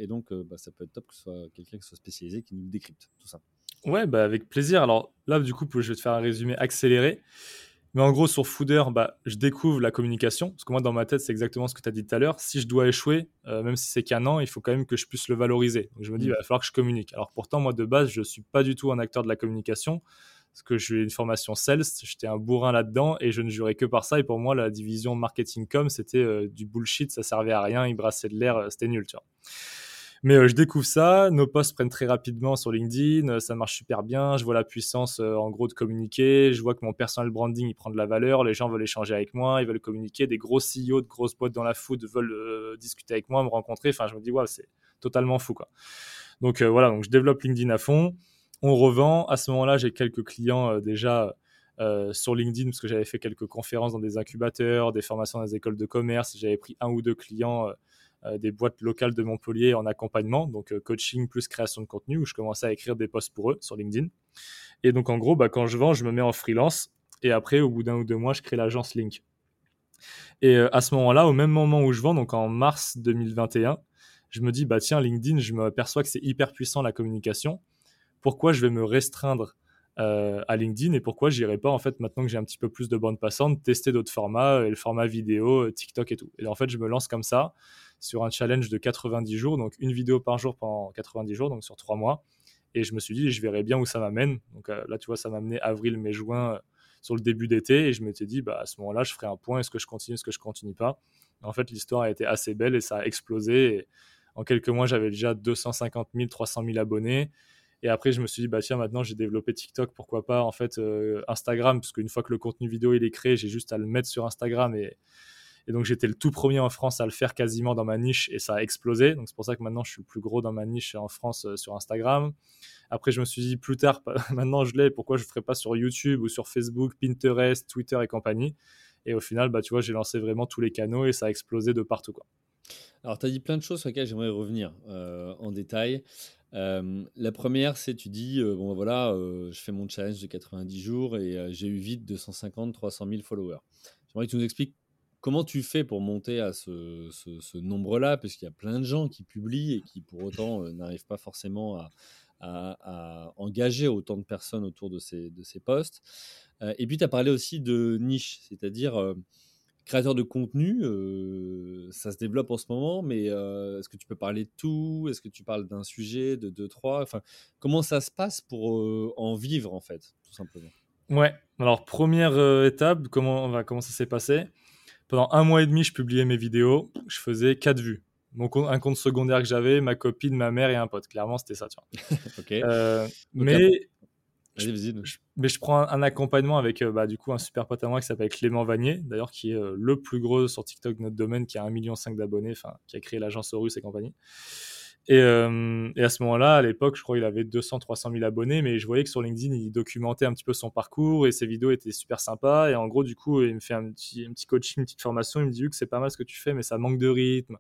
donc bah, ça peut être top que ce soit quelqu'un qui soit spécialisé, qui nous décrypte tout ça. Ouais, bah avec plaisir. Alors là, du coup, je vais te faire un résumé accéléré. Mais en gros, sur Fooder, bah, je découvre la communication. Parce que moi, dans ma tête, c'est exactement ce que tu as dit tout à l'heure. Si je dois échouer, euh, même si c'est qu'un an, il faut quand même que je puisse le valoriser. Donc je me dis, mmh. il va falloir que je communique. Alors pourtant, moi, de base, je ne suis pas du tout un acteur de la communication. Parce que j'ai une formation sales, j'étais un bourrin là-dedans et je ne jurais que par ça. Et pour moi, la division marketing-com, c'était euh, du bullshit, ça servait à rien, il brassait de l'air, euh, c'était nul, tu vois. Mais euh, je découvre ça, nos posts prennent très rapidement sur LinkedIn, ça marche super bien, je vois la puissance en gros de communiquer, je vois que mon personal branding il prend de la valeur, les gens veulent échanger avec moi, ils veulent communiquer, des gros CEO de grosses boîtes dans la food veulent discuter avec moi, me rencontrer, enfin je me dis ouais, c'est totalement fou quoi. Donc voilà, donc je développe LinkedIn à fond, on revend, à ce moment-là j'ai quelques clients déjà sur LinkedIn parce que j'avais fait quelques conférences dans des incubateurs, des formations dans des écoles de commerce. J'avais pris un ou deux clients des boîtes locales de Montpellier en accompagnement, donc coaching plus création de contenu, où je commençais à écrire des posts pour eux sur LinkedIn. Et donc en gros, bah, quand je vends, je me mets en freelance et après, au bout d'un ou deux mois, je crée l'agence Link. Et euh, à ce moment-là, au même moment où je vends, donc en mars 2021, je me dis, bah tiens, LinkedIn, je me perçois que c'est hyper puissant la communication. Pourquoi je vais me restreindre euh, à LinkedIn et pourquoi j'irai pas, en fait, maintenant que j'ai un petit peu plus de bandes passantes, tester d'autres formats, et le format vidéo, euh, TikTok et tout. Et en fait, je me lance comme ça sur un challenge de 90 jours, donc une vidéo par jour pendant 90 jours, donc sur trois mois. Et je me suis dit, je verrai bien où ça m'amène. Donc là, tu vois, ça m'a amené avril, mai, juin sur le début d'été et je m'étais dit, bah, à ce moment-là, je ferai un point, est-ce que je continue, est-ce que je continue pas? En fait, l'histoire a été assez belle et ça a explosé. En quelques mois, j'avais déjà 250 000, 300 000 abonnés. Et après, je me suis dit, bah tiens, maintenant j'ai développé TikTok, pourquoi pas en fait euh, Instagram, parce qu'une fois que le contenu vidéo il est créé, j'ai juste à le mettre sur Instagram. Et, donc j'étais le tout premier en France à le faire quasiment dans ma niche et ça a explosé. Donc c'est pour ça que maintenant je suis le plus gros dans ma niche en France euh, sur Instagram. Après, je me suis dit plus tard, maintenant je l'ai, pourquoi je ne ferais pas sur YouTube ou sur Facebook, Pinterest, Twitter et compagnie? Et au final, bah, tu vois, j'ai lancé vraiment tous les canaux et ça a explosé de partout. Quoi. Alors, tu as dit plein de choses sur lesquelles j'aimerais revenir euh, en détail. Euh, la première, c'est tu dis, euh, bon voilà, je fais mon challenge de 90 jours et j'ai eu vite 250, 300 000 followers. J'aimerais que tu nous expliques comment tu fais pour monter à ce, nombre-là, puisqu'il y a plein de gens qui publient et qui pour autant n'arrivent pas forcément à, engager autant de personnes autour de ces, de ces postes. Euh, et puis, tu as parlé aussi de niche, c'est-à-dire euh, créateur de contenu. Euh, ça se développe en ce moment, mais est-ce que tu peux parler de tout? Est-ce que tu parles d'un sujet, de deux, trois? Enfin, Comment ça se passe pour en vivre, en fait, tout simplement? Ouais, alors première étape, comment, comment ça s'est passé? Pendant un mois et demi, je publiais mes vidéos, je faisais quatre vues. Mon un compte secondaire que j'avais, ma copine, ma mère et un pote. Clairement, c'était ça, tu vois. Euh, mais, je, mais je prends un, accompagnement avec euh, bah, du coup un super pote à moi qui s'appelle Clément Vanier, d'ailleurs qui est euh, le plus gros sur TikTok de notre domaine, qui a 1,5 million d'abonnés, qui a créé l'agence Horus et compagnie. Et, et, à ce moment-là, à l'époque, je crois qu'il avait 200-300 000 abonnés, mais je voyais que sur LinkedIn, il documentait un petit peu son parcours et ses vidéos étaient super sympas. Et en gros, du coup, il me fait un petit, un petit coaching, une petite formation. Il me dit que c'est pas mal ce que tu fais, mais ça manque de rythme.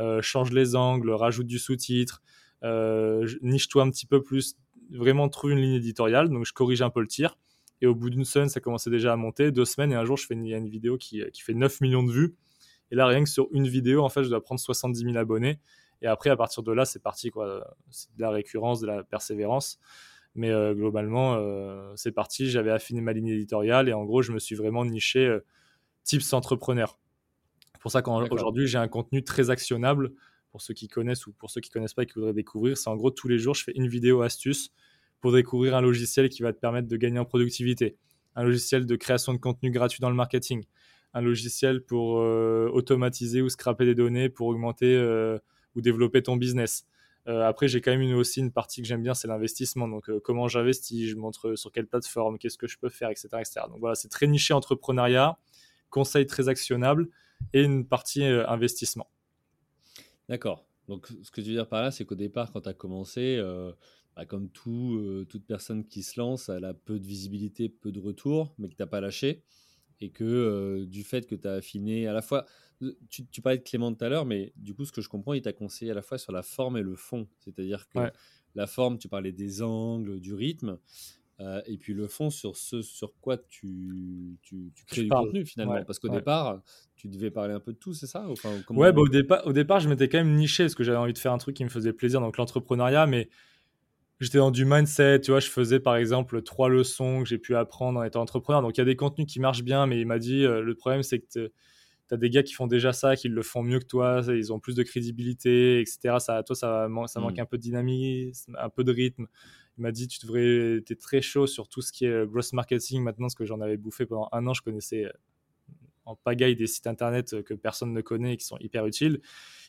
Euh, change les angles, rajoute du sous-titre, euh, niche-toi un petit peu plus, vraiment trouve une ligne éditoriale. Donc je corrige un peu le tir. Et au bout d'une semaine, ça commençait déjà à monter. Deux semaines, et un jour, je fais une, une vidéo qui, qui, fait 9 millions de vues. Et là, rien que sur une vidéo, en fait, je dois prendre 70 000 abonnés. Et après, à partir de là, c'est parti. quoi. C'est de la récurrence, de la persévérance. Mais euh, globalement, c'est parti. J'avais affiné ma ligne éditoriale. Et en gros, je me suis vraiment niché tips entrepreneur pour ça qu'aujourd'hui, j'ai un contenu très actionnable pour ceux qui connaissent ou pour ceux qui connaissent pas et qui voudraient découvrir. C'est en gros tous les jours, je fais une vidéo astuce pour découvrir un logiciel qui va te permettre de gagner en productivité, un logiciel de création de contenu gratuit dans le marketing, un logiciel pour euh, automatiser ou scraper des données pour augmenter euh, ou développer ton business. Euh, après, j'ai quand même aussi une partie que j'aime bien, c'est l'investissement. Donc, comment j'investis, je montre sur quelle plateforme, qu'est-ce que je peux faire, etc. etc. Donc voilà, c'est très niché entrepreneuriat, conseil très actionnable et une partie investissement. D'accord. Donc, ce que tu veux dire par là, c'est qu'au départ, quand tu as commencé, euh, bah, comme tout, euh, toute personne qui se lance, elle a peu de visibilité, peu de retour, mais que tu n'as pas lâché. Et que du fait que tu as affiné à la fois, tu, tu, parlais de Clément tout à l'heure, mais du coup, ce que je comprends, il t'a conseillé à la fois sur la forme et le fond. C'est-à-dire que la forme, tu parlais des angles, du rythme. Euh, et puis le fond sur ce sur quoi tu, tu, crées du contenu finalement. parce qu'au départ, tu devais parler un peu de tout, c'est ça? Enfin, Ouais, bah, au, départ, au départ, je m'étais quand même niché parce que j'avais envie de faire un truc qui me faisait plaisir, donc l'entrepreneuriat, mais j'étais dans du mindset, tu vois, je faisais par exemple trois leçons que j'ai pu apprendre en étant entrepreneur. Donc il y a des contenus qui marchent bien, mais il m'a dit euh, le problème c'est que tu as des gars qui font déjà ça, qui le font mieux que toi, ils ont plus de crédibilité, etc. Ça, toi, ça, ça manque mmh. un peu de dynamisme, un peu de rythme. Il m'a dit tu devrais, es très chaud sur tout ce qui est euh, gross marketing maintenant, parce que j'en avais bouffé pendant un an. Je connaissais euh, en pagaille des sites internet euh, que personne ne connaît et qui sont hyper utiles.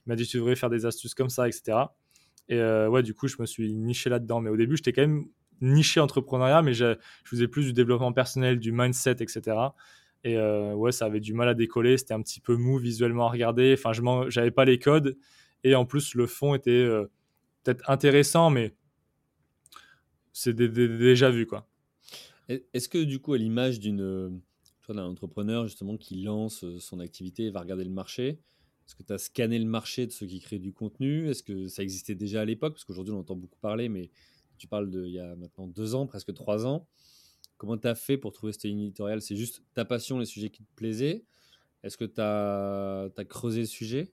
Il m'a dit tu devrais faire des astuces comme ça, etc. Et ouais, du coup, je me suis niché là-dedans. Mais au début, j'étais quand même niché entrepreneuriat, mais je, faisais plus du développement personnel, du mindset, etc. Et ouais, ça avait du mal à décoller. C'était un petit peu mou visuellement à regarder. Enfin, je n'avais pas les codes. Et en plus, le fond était peut-être intéressant, mais c'est déjà vu quoi. Est-ce que du coup, à l'image d'une d'un entrepreneur justement qui lance son activité et va regarder le marché, est-ce que tu as scanné le marché de ceux qui créent du contenu? Est-ce que ça existait déjà à l'époque? Parce qu'aujourd'hui, on entend beaucoup parler, mais tu parles d'il y a maintenant deux ans, presque trois ans. Comment tu as fait pour trouver cette ligne éditoriale C'est juste ta passion, les sujets qui te plaisaient. Est-ce que tu as, creusé le sujet?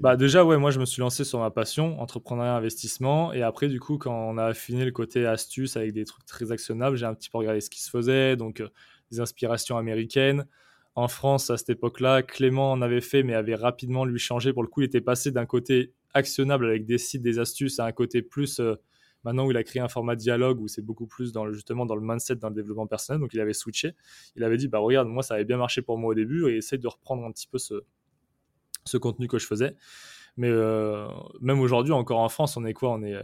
Bah déjà, ouais, moi je me suis lancé sur ma passion, entrepreneuriat, investissement. Et après, du coup, quand on a affiné le côté astuce avec des trucs très actionnables, j'ai un petit peu regardé ce qui se faisait, donc euh, des inspirations américaines. En France, à cette époque-là, Clément en avait fait, mais avait rapidement lui changé. Pour le coup, il était passé d'un côté actionnable avec des sites, des astuces, à un côté plus. Euh, maintenant où il a créé un format dialogue où c'est beaucoup plus dans le, justement dans le mindset, dans le développement personnel. Donc il avait switché. Il avait dit bah regarde, moi ça avait bien marché pour moi au début et essaye de reprendre un petit peu ce, ce contenu que je faisais. Mais euh, même aujourd'hui, encore en France, on est quoi? On est euh,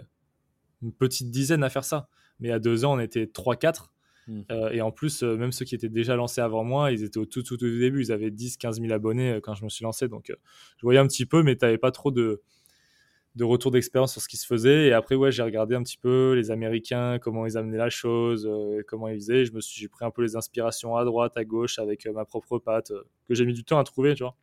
une petite dizaine à faire ça. Mais à deux ans, on était 3-4. Hmm. Euh, et en plus, même ceux qui étaient déjà lancés avant moi, ils étaient au tout, tout, tout début. Ils avaient 10-15 000 abonnés quand je me suis lancé. Donc, je voyais un petit peu, mais tu n'avais pas trop de, de retour d'expérience sur ce qui se faisait. Et après, ouais, j'ai regardé un petit peu les Américains, comment ils amenaient la chose, comment ils faisaient. Je me suis, j'ai pris un peu les inspirations à droite, à gauche, avec ma propre patte, que j'ai mis du temps à trouver, tu vois.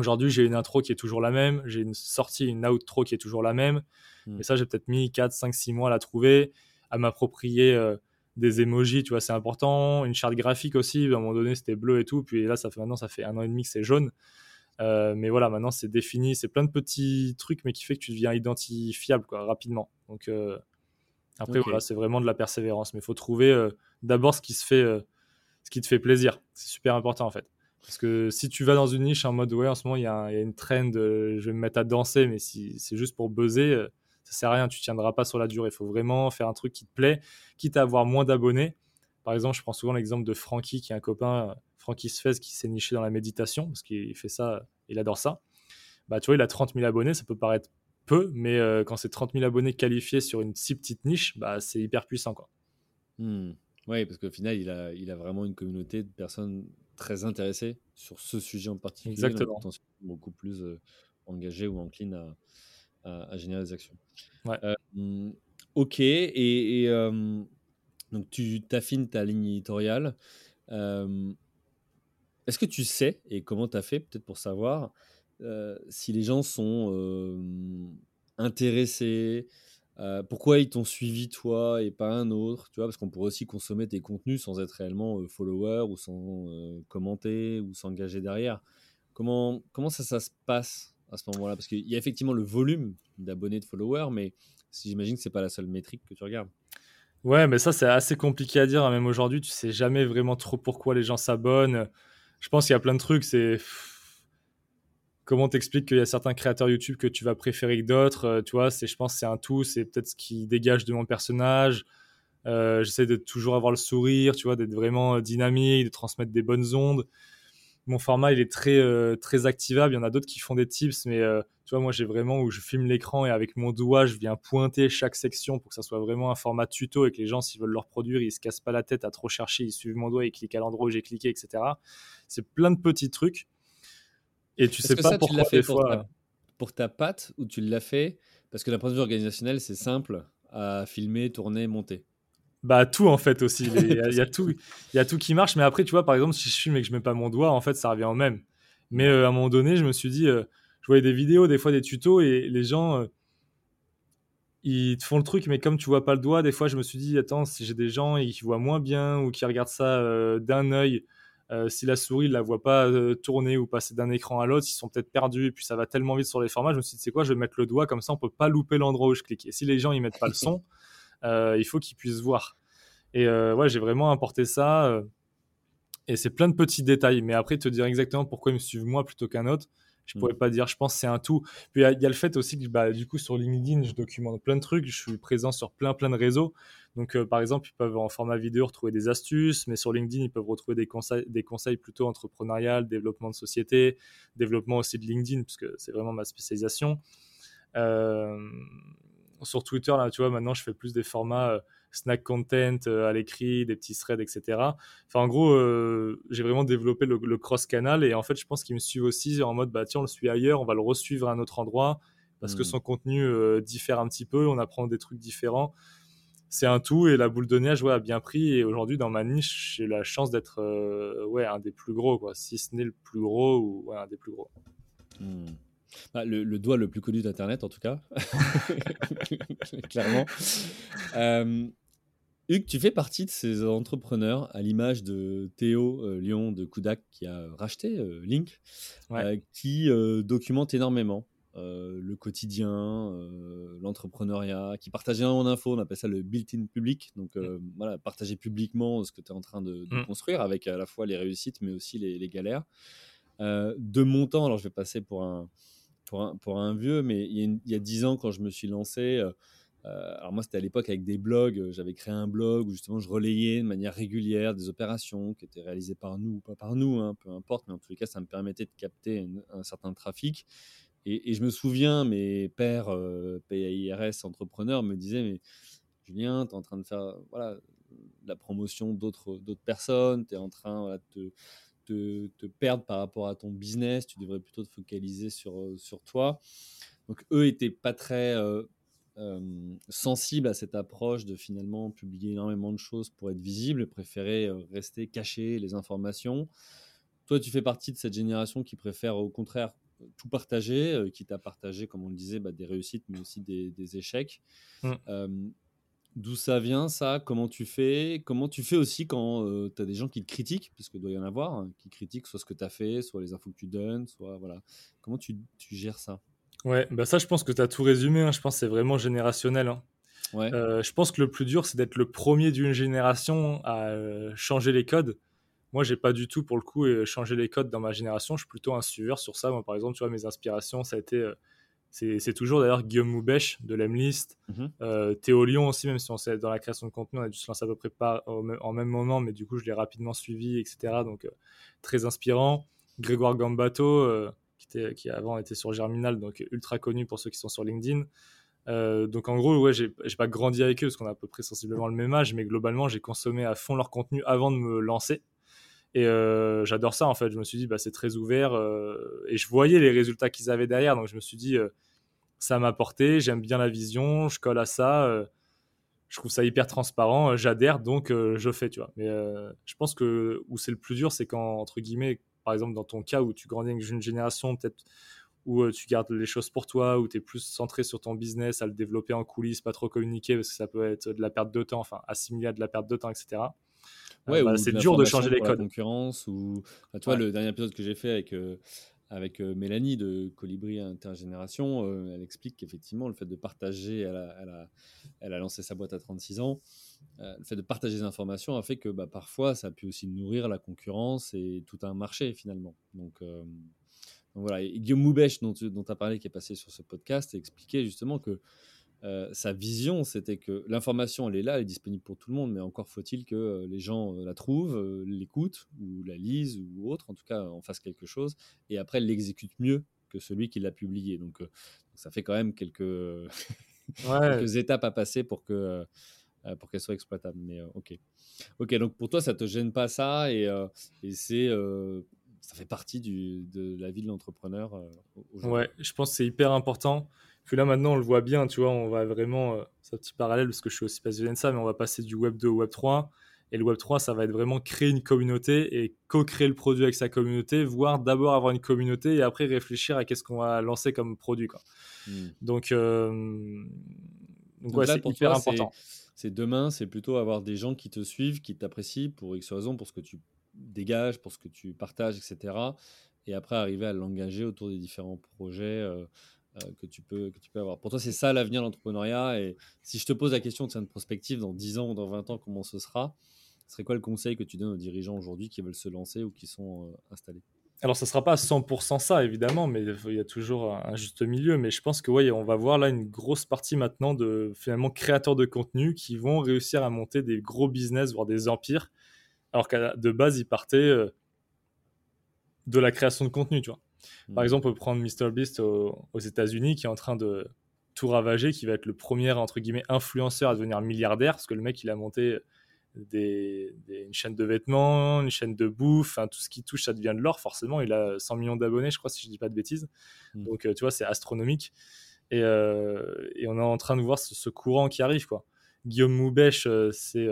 Aujourd'hui, j'ai une intro qui est toujours la même, j'ai une sortie, une outro qui est toujours la même. Hmm. Et ça, j'ai peut-être mis 4, 5, 6 mois à la trouver, à m'approprier euh, des emojis, tu vois, c'est important. Une charte graphique aussi, à un moment donné, c'était bleu et tout. Puis là, ça fait maintenant, ça fait un an et demi que c'est jaune. Euh, mais voilà, maintenant, c'est défini. C'est plein de petits trucs, mais qui fait que tu deviens identifiable quoi, rapidement. Donc, euh, après, voilà, c'est vraiment de la persévérance. Mais il faut trouver d'abord ce qui se fait, ce qui te fait plaisir. C'est super important, en fait. Parce que si tu vas dans une niche en mode ouais, en ce moment il y, a une trend, euh, je vais me mettre à danser, mais si c'est juste pour buzzer, euh, ça sert à rien, tu tiendras pas sur la durée. Il faut vraiment faire un truc qui te plaît, quitte à avoir moins d'abonnés. Par exemple, je prends souvent l'exemple de Francky, qui est un copain, Francky Sfez, qui s'est niché dans la méditation, parce qu'il fait ça, il adore ça. Bah, tu vois, il a 30 000 abonnés, ça peut paraître peu, mais euh, quand c'est 30 000 abonnés qualifiés sur une si petite niche, bah, c'est hyper puissant. Quoi. Hmm. Oui, parce qu'au final, il a, il a vraiment une communauté de personnes très intéressé sur ce sujet en particulier, Exactement. beaucoup plus euh, engagé ou encline à, à, générer des actions. Ouais. Euh, ok, et, euh, donc tu affines ta ligne éditoriale. Est-ce que tu sais, et comment tu as fait, peut-être pour savoir, si les gens sont intéressés, euh, pourquoi ils t'ont suivi toi et pas un autre, tu vois, parce qu'on pourrait aussi consommer tes contenus sans être réellement euh, follower ou sans euh, commenter ou s'engager derrière. Comment, comment ça, ça se passe à ce moment-là? Parce qu'il y a effectivement le volume d'abonnés, de followers, mais si j'imagine que c'est pas la seule métrique que tu regardes. Ouais, mais ça c'est assez compliqué à dire, hein, même aujourd'hui, tu sais jamais vraiment trop pourquoi les gens s'abonnent. Je pense qu'il y a plein de trucs, c'est comment t'expliques qu'il y a certains créateurs YouTube que tu vas préférer que d'autres euh, Tu vois, c'est, je pense, c'est un tout. C'est peut-être ce qui dégage de mon personnage. Euh, j'essaie de toujours avoir le sourire, tu vois, d'être vraiment euh, dynamique, de transmettre des bonnes ondes. Mon format, il est très très activable. Il y en a d'autres qui font des tips, mais tu vois, moi, j'ai vraiment où je filme l'écran et avec mon doigt, je viens pointer chaque section pour que ça soit vraiment un format tuto et que les gens, s'ils veulent le reproduire, ils se cassent pas la tête à trop chercher, ils suivent mon doigt, ils cliquent à l'endroit où j'ai cliqué, etc. C'est plein de petits trucs. Et tu sais pas pourquoi fait pour Ta, pour ta patte ou tu l'as fait? Parce que d'un point de vue organisationnel, c'est simple à filmer, tourner, monter. Bah tout en fait aussi. Il y, a, tout, il y a tout qui marche. Mais après, tu vois, par exemple, si je filme et que je mets pas mon doigt, en fait, ça revient au même. Mais euh, à un moment donné, je me suis dit, euh, je voyais des vidéos, des fois des tutos, et les gens, euh, ils te font le truc, mais comme tu vois pas le doigt, des fois, je me suis dit, attends, si j'ai des gens qui voient moins bien ou qui regardent ça d'un œil euh, si la souris ne la voit pas euh, tourner ou passer d'un écran à l'autre, ils sont peut-être perdus et puis ça va tellement vite sur les formats. Je me suis dit, c'est quoi, je vais mettre le doigt comme ça, on peut pas louper l'endroit où je clique. Et si les gens ils mettent pas le son, euh, il faut qu'ils puissent voir. Et ouais, j'ai vraiment importé ça. et c'est plein de petits détails. Mais après, te dire exactement pourquoi ils me suivent moi plutôt qu'un autre, je pourrais mm. pas dire. Je pense que c'est un tout. Puis il y, a le fait aussi que bah, du coup sur LinkedIn, je documente plein de trucs. Je suis présent sur plein plein de réseaux. Donc euh, par exemple, ils peuvent en format vidéo retrouver des astuces, mais sur LinkedIn, ils peuvent retrouver des conseils, des conseils plutôt entrepreneurial, développement de société, développement aussi de LinkedIn, puisque c'est vraiment ma spécialisation. Euh, sur Twitter, là, tu vois, maintenant, je fais plus des formats euh, snack content à l'écrit, des petits threads, etc. Enfin, en gros, j'ai vraiment développé le, cross-canal et en fait, je pense qu'ils me suivent aussi en mode, bah tiens, on le suit ailleurs, on va le resuivre à un autre endroit parce que mmh. son contenu diffère un petit peu, on apprend des trucs différents. C'est un tout et la boule de neige ouais, a bien pris. Et aujourd'hui, dans ma niche, j'ai la chance d'être ouais, un des plus gros, quoi, si ce n'est le plus gros ou ouais, un des plus gros. Hmm. Bah, le, doigt le plus connu d'Internet, en tout cas. Clairement. Euh, Hugues, tu fais partie de ces entrepreneurs, à l'image de Théo euh, Lyon de Kudak, qui a racheté euh, Link, qui documente énormément le quotidien, l'entrepreneuriat, qui partage énormément d'infos. On appelle ça le built-in public. Donc, mm. voilà, partager publiquement ce que tu es en train de, mm. construire, avec à la fois les réussites, mais aussi les, les galères. de mon temps, alors je vais passer pour un pour un, vieux, mais il y, a, dix ans, quand je me suis lancé, euh, euh, alors moi, c'était à l'époque avec des blogs. Euh, j'avais créé un blog où justement je relayais de manière régulière des opérations qui étaient réalisées par nous ou pas par nous, hein, peu importe. Mais en tous les cas, ça me permettait de capter un certain trafic. Et, je me souviens, mes pères PAIRS entrepreneurs me disaient Mais Julien, tu es en train de faire voilà, la promotion d'autres personnes, tu es en train de te, perdre par rapport à ton business, tu devrais plutôt te focaliser sur, euh, sur toi. Donc eux étaient pas très euh, euh, sensibles à cette approche de finalement publier énormément de choses pour être visible, préféraient rester caché les informations. Toi, tu fais partie de cette génération qui préfère au contraire tout partager, qui t'a partagé, comme on le disait, bah, des réussites, mais aussi des, échecs. Mmh. D'où ça vient ça? Comment tu fais? Comment tu fais aussi quand euh, tu as des gens qui te critiquent, parce qu'il doit y en avoir, hein, qui critiquent soit ce que tu as fait, soit les infos que tu donnes, soit voilà. Comment tu, tu gères ça? Ouais, bah ça je pense que tu as tout résumé, hein. je pense que c'est vraiment générationnel. Hein. Ouais. Euh, je pense que le plus dur c'est d'être le premier d'une génération à euh, changer les codes. Moi j'ai pas du tout pour le coup changé les codes dans ma génération, je suis plutôt un suiveur sur ça. Moi par exemple, tu vois, mes inspirations ça a été c'est toujours d'ailleurs Guillaume Moubèche de l'Emlist, mhm. euh, Théo Lyon aussi, même si on sait dans la création de contenu, on a dû se lancer à peu près pas en même moment, mais du coup je l'ai rapidement suivi, etc. Donc euh, très inspirant. Grégoire Gambato, euh, qui, était, qui avant était sur Germinal, donc ultra connu pour ceux qui sont sur LinkedIn. donc en gros, ouais, j'ai pas grandi avec eux parce qu'on a à peu près sensiblement le même âge, mais globalement j'ai consommé à fond leur contenu avant de me lancer. Et j'adore ça en fait. Je me suis dit, bah, c'est très ouvert. et je voyais les résultats qu'ils avaient derrière. Donc je me suis dit, ça m'a porté. J'aime bien la vision. Je colle à ça. je trouve ça hyper transparent. J'adhère. Donc je fais, tu vois. Mais je pense que où c'est le plus dur, c'est quand, entre guillemets, par exemple, dans ton cas où tu grandis avec une génération, peut-être où tu gardes les choses pour toi, où tu es plus centré sur ton business, à le développer en coulisses, pas trop communiquer parce que ça peut être de la perte de temps, enfin assimilé à de la perte de temps, etc. Ouais, bah, c'est dur de changer les codes. concurrence ou bah, toi le dernier épisode que j'ai fait avec euh, avec euh, Mélanie de Colibri Intergénération, euh, elle explique qu'effectivement le fait de partager, elle a, elle, a, elle a, lancé sa boîte à 36 ans, le fait de partager des informations a fait que bah, parfois ça a pu aussi nourrir la concurrence et tout un marché finalement. Donc, donc voilà, et Guillaume Moubèche dont tu dont as parlé qui est passé sur ce podcast expliquait justement que euh, sa vision, c'était que l'information, elle est là, elle est disponible pour tout le monde, mais encore faut-il que euh, les gens euh, la trouvent, l'écoutent, ou la lisent, ou autre, en tout cas, en fassent quelque chose, et après l'exécutent mieux que celui qui l'a publié. Donc, ça fait quand même quelques, quelques étapes à passer pour que pour qu'elle soit exploitable. Mais ok, ok. Donc pour toi, ça te gêne pas ça, et, et c'est ça fait partie du, de la vie de l'entrepreneur. ouais, je pense que c'est hyper important. Là, maintenant, on le voit bien, tu vois, on va vraiment, euh, c'est un petit parallèle parce que je suis aussi passionné de ça, mais on va passer du Web 2 au Web 3. Et le Web 3, ça va être vraiment créer une communauté et co-créer le produit avec sa communauté, voire d'abord avoir une communauté et après réfléchir à qu'est-ce qu'on va lancer comme produit. Quoi. Hmm. Donc, euh, donc, c'est hyper important. C'est demain, c'est plutôt avoir des gens qui te suivent, qui t'apprécient pour X raison, pour ce que tu dégages, pour ce que tu partages, etc. Et après, arriver à l'engager autour des différents projets. Euh, que, tu peux, que tu peux avoir. Pour toi, c'est ça l'avenir de l'entrepreneuriat. Et si je te pose la question de cette prospective dans 10 ans ou dans 20 ans, comment ce sera Ce serait quoi le conseil que tu donnes aux dirigeants aujourd'hui qui veulent se lancer ou qui sont euh, installés? Alors, ça ne sera pas à 100% ça, évidemment, mais il y a toujours un juste milieu. Mais je pense que ouais, on va voir là une grosse partie maintenant de finalement créateurs de contenu qui vont réussir à monter des gros business, voire des empires, alors qu'à de base, ils partaient euh, de la création de contenu, tu vois. Par mm. exemple, on peut prendre MrBeast aux, aux États-Unis qui est en train de tout ravager, qui va être le premier entre guillemets influenceur à devenir milliardaire parce que le mec il a monté des, une chaîne de vêtements, une chaîne de bouffe, tout ce qui touche ça devient de l'or forcément. Il a 100 millions d'abonnés, je crois, si je dis pas de bêtises. Mm. Donc euh, tu vois, c'est astronomique. Et, euh, et, on est en train de voir ce, courant qui arrive quoi. Guillaume Moubèche, c'est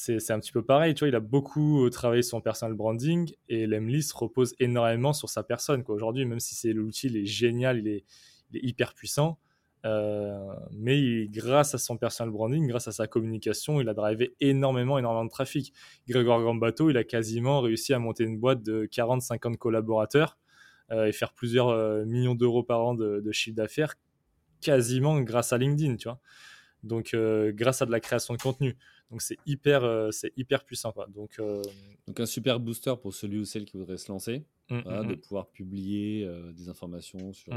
c'est un petit peu pareil, tu vois, il a beaucoup travaillé son personal branding et l'Emlist repose énormément sur sa personne. Aujourd'hui, même si c'est l'outil, il est génial, il est, hyper puissant, mais grâce à son personal branding, grâce à sa communication, il a drivé énormément, énormément de trafic. Grégoire Gambato, il a quasiment réussi à monter une boîte de 40-50 collaborateurs et faire plusieurs millions d'euros par an de, de chiffre d'affaires quasiment grâce à LinkedIn, tu vois. Donc, grâce à de la création de contenu. Donc c'est hyper, euh, c'est hyper puissant. Quoi. Donc, euh, Donc un super booster pour celui ou celle qui voudrait se lancer, mmh, mmh, de mmh. pouvoir publier euh, des informations sur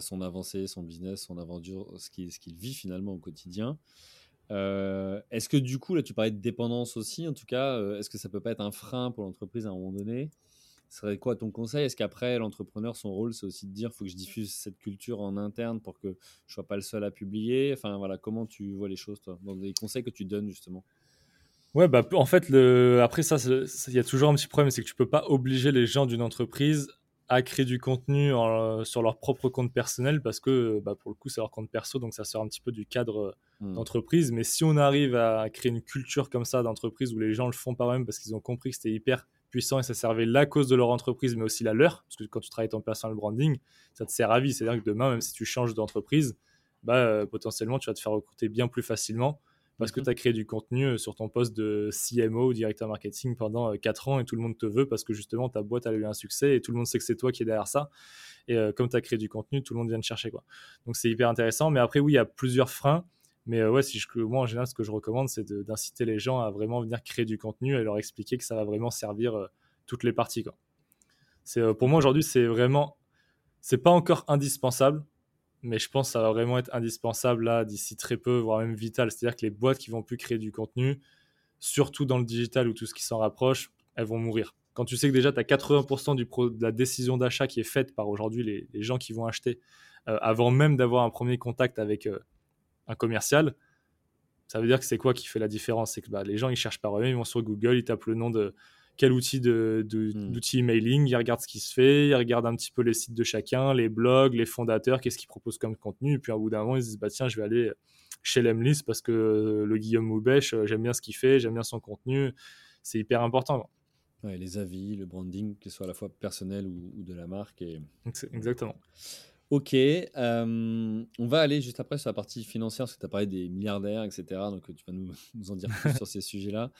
son avancée, son business, son aventure, ce qu'il ce vit finalement au quotidien. est-ce que du coup, là tu parlais de dépendance aussi, en tout cas, est-ce que ça peut pas être un frein pour l'entreprise à un moment donné? Serait quoi ton conseil? Est-ce qu'après, l'entrepreneur, son rôle, c'est aussi de dire, il faut que je diffuse cette culture en interne pour que je sois pas le seul à publier? Enfin, voilà, comment tu vois les choses, toi, dans les conseils que tu donnes, justement? Ouais, bah, en fait, le... après ça, il y a toujours un petit problème, c'est que tu peux pas obliger les gens d'une entreprise à créer du contenu sur leur propre compte personnel parce que bah, pour le coup c'est leur compte perso donc ça sort un petit peu du cadre mmh. d'entreprise. Mais si on arrive à créer une culture comme ça d'entreprise où les gens le font par eux-mêmes parce qu'ils ont compris que c'était hyper puissant et ça servait la cause de leur entreprise, mais aussi la leur. Parce que quand tu travailles ton personal branding, ça te sert à vie. C'est-à-dire que demain, même si tu changes d'entreprise, bah, euh, potentiellement, tu vas te faire recruter bien plus facilement parce que mhm. tu as créé du contenu euh, sur ton poste de CMO, directeur marketing, pendant 4 euh, ans et tout le monde te veut parce que justement ta boîte a eu un succès et tout le monde sait que c'est toi qui es derrière ça. Et comme tu as créé du contenu, tout le monde vient te chercher. Quoi. Donc c'est hyper intéressant. Mais après, oui, il y a plusieurs freins. Mais euh, ouais, si je, moi en général, ce que je recommande, c'est d'inciter les gens à vraiment venir créer du contenu et leur expliquer que ça va vraiment servir euh, toutes les parties. Quoi. Euh, pour moi aujourd'hui, c'est vraiment, c'est pas encore indispensable, mais je pense que ça va vraiment être indispensable là d'ici très peu, voire même vital. C'est-à-dire que les boîtes qui vont plus créer du contenu, surtout dans le digital ou tout ce qui s'en rapproche, elles vont mourir. Quand tu sais que déjà tu as 80% du de la décision d'achat qui est faite par aujourd'hui les, les, gens qui vont acheter, avant même d'avoir un premier contact avec un commercial, ça veut dire que c'est quoi qui fait la différence? C'est que bah, les gens, ils cherchent par eux-mêmes, ils vont sur Google, ils tapent le nom de quel outil de, hmm. d'outil emailing, ils regardent ce qui se fait, ils regardent un petit peu les sites de chacun, les blogs, les fondateurs, qu'est-ce qu'ils proposent comme contenu, et puis à bout d'un moment, ils se disent, bah tiens, je vais aller chez Lemlist parce que le Guillaume Moubèche, euh, j'aime bien ce qu'il fait, j'aime bien son contenu, c'est hyper important. Ouais, les avis, le branding, que ce soit à la fois personnel ou, ou de la marque. Et... Exactement. Ok, on va aller juste après sur la partie financière, parce que tu as parlé des milliardaires, etc. Donc tu vas nous, nous en dire plus sur ces sujets-là.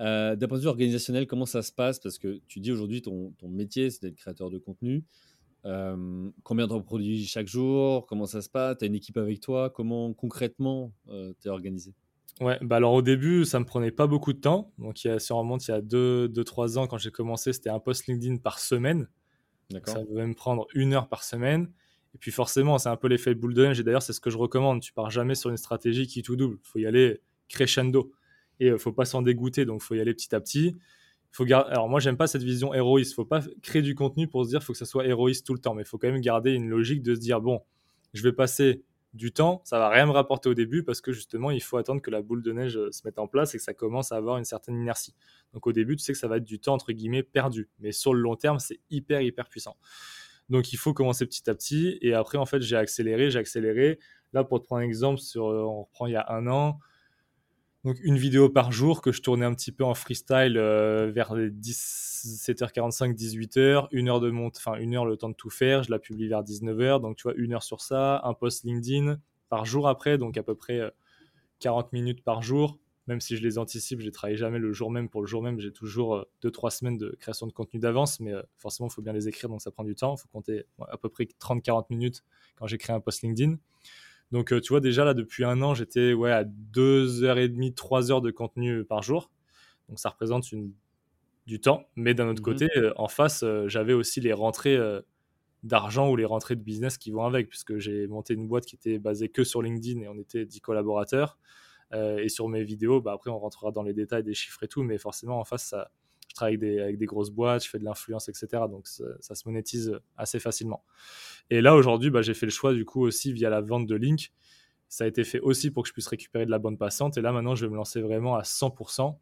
Euh, D'un point de vue organisationnel, comment ça se passe? Parce que tu dis aujourd'hui, ton, ton métier, c'est d'être créateur de contenu. combien tu en produis chaque jour? Comment ça se passe? Tu as une équipe avec toi? Comment concrètement euh, tu es organisé? Ouais, bah alors au début, ça me prenait pas beaucoup de temps. Donc, il y a, si on remonte il y a 2-3 ans, quand j'ai commencé, c'était un post LinkedIn par semaine. Ça devait me prendre une heure par semaine. Et puis forcément, c'est un peu l'effet boule de neige. Et d'ailleurs, c'est ce que je recommande. Tu pars jamais sur une stratégie qui tout double. Il faut y aller crescendo. Et il euh, faut pas s'en dégoûter. Donc, il faut y aller petit à petit. Faut. Alors, moi, j'aime pas cette vision héroïste. Il faut pas créer du contenu pour se dire faut que ça soit héroïste tout le temps. Mais il faut quand même garder une logique de se dire bon, je vais passer du temps, ça va rien me rapporter au début parce que justement, il faut attendre que la boule de neige euh, se mette en place et que ça commence à avoir une certaine inertie. Donc, au début, tu sais que ça va être du temps entre guillemets perdu. Mais sur le long terme, c'est hyper, hyper puissant. Donc il faut commencer petit à petit. Et après, en fait, j'ai accéléré, j'ai accéléré. Là, pour te prendre un exemple, sur, euh, on reprend il y a un an. Donc une vidéo par jour que je tournais un petit peu en freestyle euh, vers les 17h45, 18h, une heure de monte, enfin une heure le temps de tout faire. Je la publie vers 19h, donc tu vois une heure sur ça, un post LinkedIn par jour après, donc à peu près 40 euh, minutes par jour même si je les anticipe, je ne travaille jamais le jour même pour le jour même. J'ai toujours 2-3 euh, semaines de création de contenu d'avance, mais euh, forcément, il faut bien les écrire, donc ça prend du temps. Il faut compter à peu près 30-40 minutes quand j'écris un post LinkedIn. Donc, euh, tu vois, déjà là, depuis un an, j'étais ouais, à 2h30, 3 heures de contenu par jour. Donc, ça représente une, du temps. Mais d'un autre mmh côté, en face, j'avais aussi les rentrées d'argent ou les rentrées de business qui vont avec, puisque j'ai monté une boîte qui était basée que sur LinkedIn et on était 10 collaborateurs. Euh, et sur mes vidéos, bah, après, on rentrera dans les détails des chiffres et tout, mais forcément, en face, ça, je travaille avec des, grosses boîtes, je fais de l'influence, etc. Donc, ça, se monétise assez facilement. Et là, aujourd'hui, bah, j'ai fait le choix, du coup, aussi via la vente de Link. Ça a été fait aussi pour que je puisse récupérer de la bonne passante. Et là, maintenant, je vais me lancer vraiment à 100%.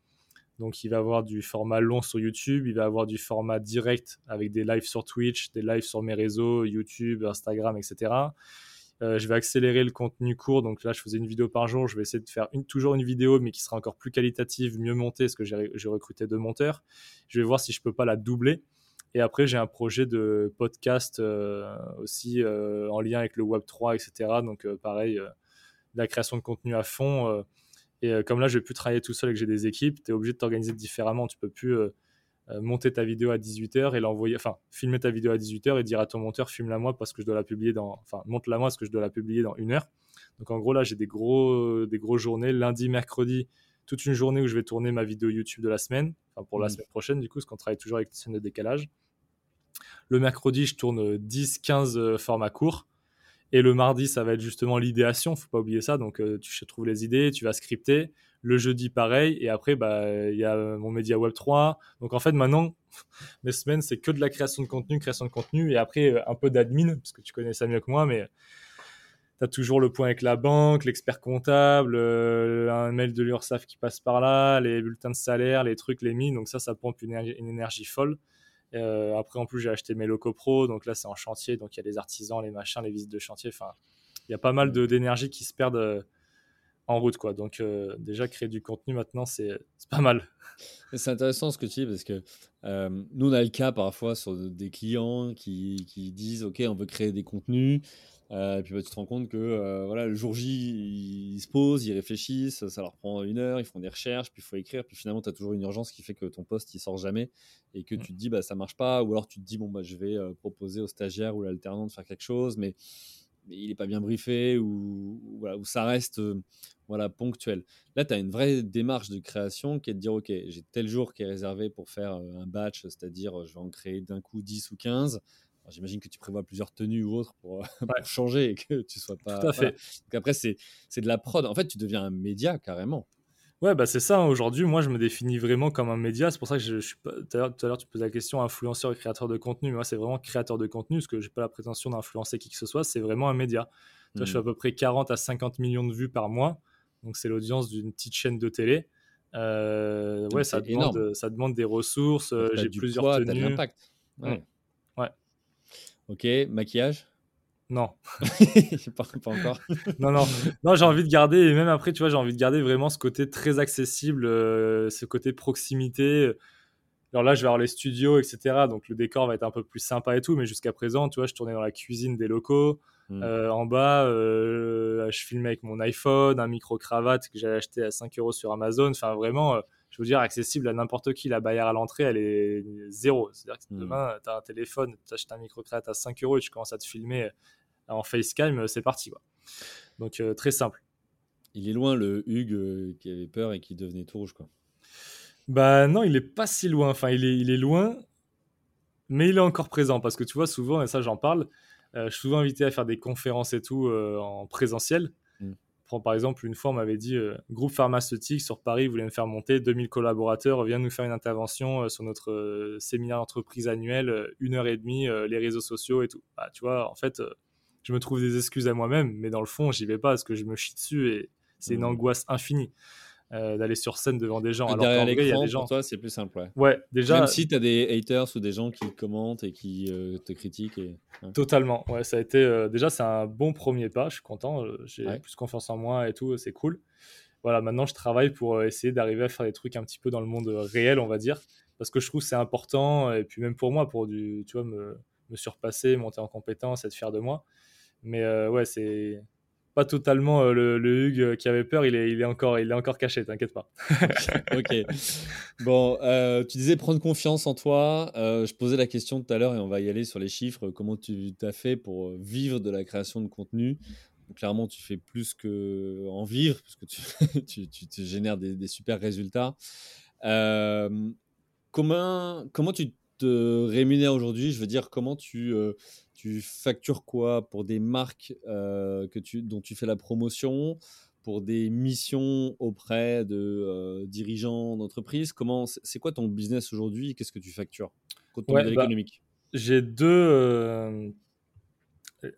Donc, il va avoir du format long sur YouTube, il va avoir du format direct avec des lives sur Twitch, des lives sur mes réseaux, YouTube, Instagram, etc. je vais accélérer le contenu court. Donc là, je faisais une vidéo par jour. Je vais essayer de faire toujours une vidéo, mais qui sera encore plus qualitative, mieux montée, parce que j'ai recruté deux monteurs. Je vais voir si je peux pas la doubler. Et après, j'ai un projet de podcast aussi en lien avec le Web 3, etc. Donc pareil, la création de contenu à fond. et comme là, je vais plus travailler tout seul et que j'ai des équipes, tu es obligé de t'organiser différemment. Tu peux plus euh, monter ta vidéo à 18h et l'envoyer, enfin, filmer ta vidéo à 18h et dire à ton monteur, filme-la moi parce que je dois la publier dans, enfin, monte-la moi parce que je dois la publier dans une heure. Donc en gros, là, j'ai des gros, des grosses journées, lundi, mercredi, toute une journée où je vais tourner ma vidéo YouTube de la semaine, enfin, pour la mmh. semaine prochaine, du coup, parce qu'on travaille toujours avec une scène de décalage. Le mercredi, je tourne 10-15 euh, formats courts. Et le mardi, ça va être justement l'idéation, faut pas oublier ça. Donc, euh, tu trouves les idées, tu vas scripter. Le jeudi, pareil. Et après, bah, il y a mon média Web 3. Donc, en fait, maintenant, mes semaines, c'est que de la création de contenu, création de contenu. Et après, euh, un peu d'admin, parce que tu connais ça mieux que moi. Mais tu as toujours le point avec la banque, l'expert comptable, euh, un mail de l'URSSAF qui passe par là, les bulletins de salaire, les trucs, les mines. Donc, ça, ça pompe une, énergie, folle. Euh, après, en plus, j'ai acheté mes locaux pro. Donc là, c'est en chantier. Donc, il y a les artisans, les machins, les visites de chantier. Enfin, il y a pas mal d'énergie qui se perdent en route. Quoi. Donc euh, déjà, créer du contenu maintenant, c'est pas mal. C'est intéressant ce que tu dis parce que euh, nous, on a le cas parfois sur des clients qui, qui disent, OK, on veut créer des contenus. Euh, et puis bah, tu te rends compte que voilà, le jour J, ils se posent, ils réfléchissent, ça leur prend une heure, ils font des recherches, puis il faut écrire, puis finalement tu as toujours une urgence qui fait que ton poste il sort jamais et que mmh. tu te dis bah ça marche pas, ou alors tu te dis bon bah je vais proposer au stagiaire ou l'alternant de faire quelque chose, mais il n'est pas bien briefé ou, voilà, ou ça reste euh, voilà, ponctuel. Là, tu as une vraie démarche de création qui est de dire, OK, j'ai tel jour qui est réservé pour faire euh, un batch, c'est-à-dire je vais en créer d'un coup 10 ou 15. J'imagine que tu prévois plusieurs tenues ou autres pour, changer et que tu sois pas... Tout à fait. après, c'est de la prod. En fait, tu deviens un média carrément. Ouais, bah c'est ça. Hein. Aujourd'hui, moi, je me définis vraiment comme un média. C'est pour ça que je, suis pas. Tout à l'heure, tu posais la question influenceur et créateur de contenu. Moi, c'est vraiment créateur de contenu, parce que j'ai pas la prétention d'influencer qui que ce soit. C'est vraiment un média. je fais à mmh. peu près 40 à 50 millions de vues par mois. Donc, c'est l'audience d'une petite chaîne de télé. Euh, ouais, ça demande, ça demande des ressources. Euh, j'ai plusieurs poids, tenues. l'impact. Ouais. ouais. Ok, maquillage non. pas, pas, encore. non, non. Non, j'ai envie de garder, et même après, tu vois, j'ai envie de garder vraiment ce côté très accessible, euh, ce côté proximité. Alors là, je vais avoir les studios, etc. Donc le décor va être un peu plus sympa et tout, mais jusqu'à présent, tu vois, je tournais dans la cuisine des locaux. Hmm. Euh, en bas, euh, je filmais avec mon iPhone, un micro-cravate que j'avais acheté à 5 euros sur Amazon. Enfin, vraiment, je veux dire, accessible à n'importe qui. La barrière à l'entrée, elle est zéro. C'est-à-dire que hmm. demain, tu as un téléphone, tu achètes un micro-cravate à 5 euros et tu commences à te filmer en FaceTime, euh, c'est parti. Quoi. Donc euh, très simple. Il est loin le Hugues euh, qui avait peur et qui devenait tout rouge. Quoi. Bah non, il est pas si loin. Enfin, il est, il est loin, mais il est encore présent. Parce que tu vois, souvent, et ça j'en parle, je suis souvent invité à faire des conférences et tout en présentiel. Mm. Par exemple, une fois, on m'avait dit groupe pharmaceutique sur Paris voulait me faire monter 2000 collaborateurs, viens nous faire une intervention sur notre séminaire d'entreprise annuel, une heure et demie, les réseaux sociaux et tout. Bah, tu vois, en fait, je me trouve des excuses à moi-même, mais dans le fond, j'y vais pas parce que je me chie dessus et c'est une mmh. angoisse infinie. Euh, d'aller sur scène devant des gens. Alors derrière l'écran, gens... pour toi, c'est plus simple. Ouais. ouais, déjà. Même si tu as des haters ou des gens qui commentent et qui euh, te critiquent. Et... Totalement. Ouais, ça a été. Euh, déjà, c'est un bon premier pas. Je suis content. J'ai plus confiance en moi et tout. C'est cool. Voilà, maintenant, je travaille pour essayer d'arriver à faire des trucs un petit peu dans le monde réel, on va dire. Parce que je trouve que c'est important. Et puis, même pour moi, pour du, tu vois, me, me surpasser, monter en compétence, être fier de moi. Mais euh, ouais, c'est pas totalement euh, le, Hugues qui avait peur, il est, il est, encore, il est encore caché, t'inquiète pas. ok. Bon, euh, tu disais prendre confiance en toi. je posais la question tout à l'heure et on va y aller sur les chiffres. Comment tu t'as fait pour vivre de la création de contenu? Clairement, tu fais plus que en vivre, parce que tu, tu, tu, génères des, des, super résultats. comment, comment tu te rémunères aujourd'hui Je veux dire, comment tu tu factures quoi pour des marques euh, que tu, dont tu fais la promotion, pour des missions auprès de euh, dirigeants d'entreprise? Comment c'est quoi ton business aujourd'hui? Qu'est-ce que tu factures côté bah, économique? J'ai deux. Euh,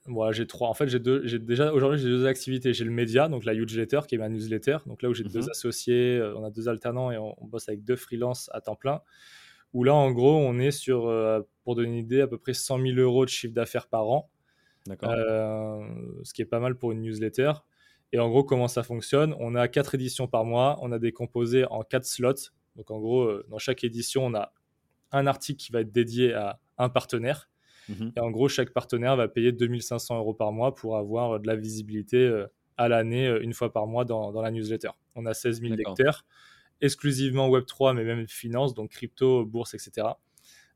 voilà, j'ai trois. En fait, j'ai deux. J'ai déjà aujourd'hui j'ai deux activités. J'ai le média, donc la newsletter qui est ma newsletter. Donc là où j'ai deux mmh associés, on a deux alternants et on, on bosse avec deux freelances à temps plein où là, en gros, on est sur, euh, pour donner une idée, à peu près 100 000 euros de chiffre d'affaires par an. ce qui est pas mal pour une newsletter. Et en gros, comment ça fonctionne? On a quatre éditions par mois, on a décomposé en quatre slots. Donc en gros, dans chaque édition, on a un article qui va être dédié à un partenaire. Mhm. Et en gros, chaque partenaire va payer 2500 euros par mois pour avoir de la visibilité à l'année, une fois par mois dans, la newsletter. On a 16 000 lecteurs, exclusivement Web3, mais même finance, donc crypto, bourse, etc.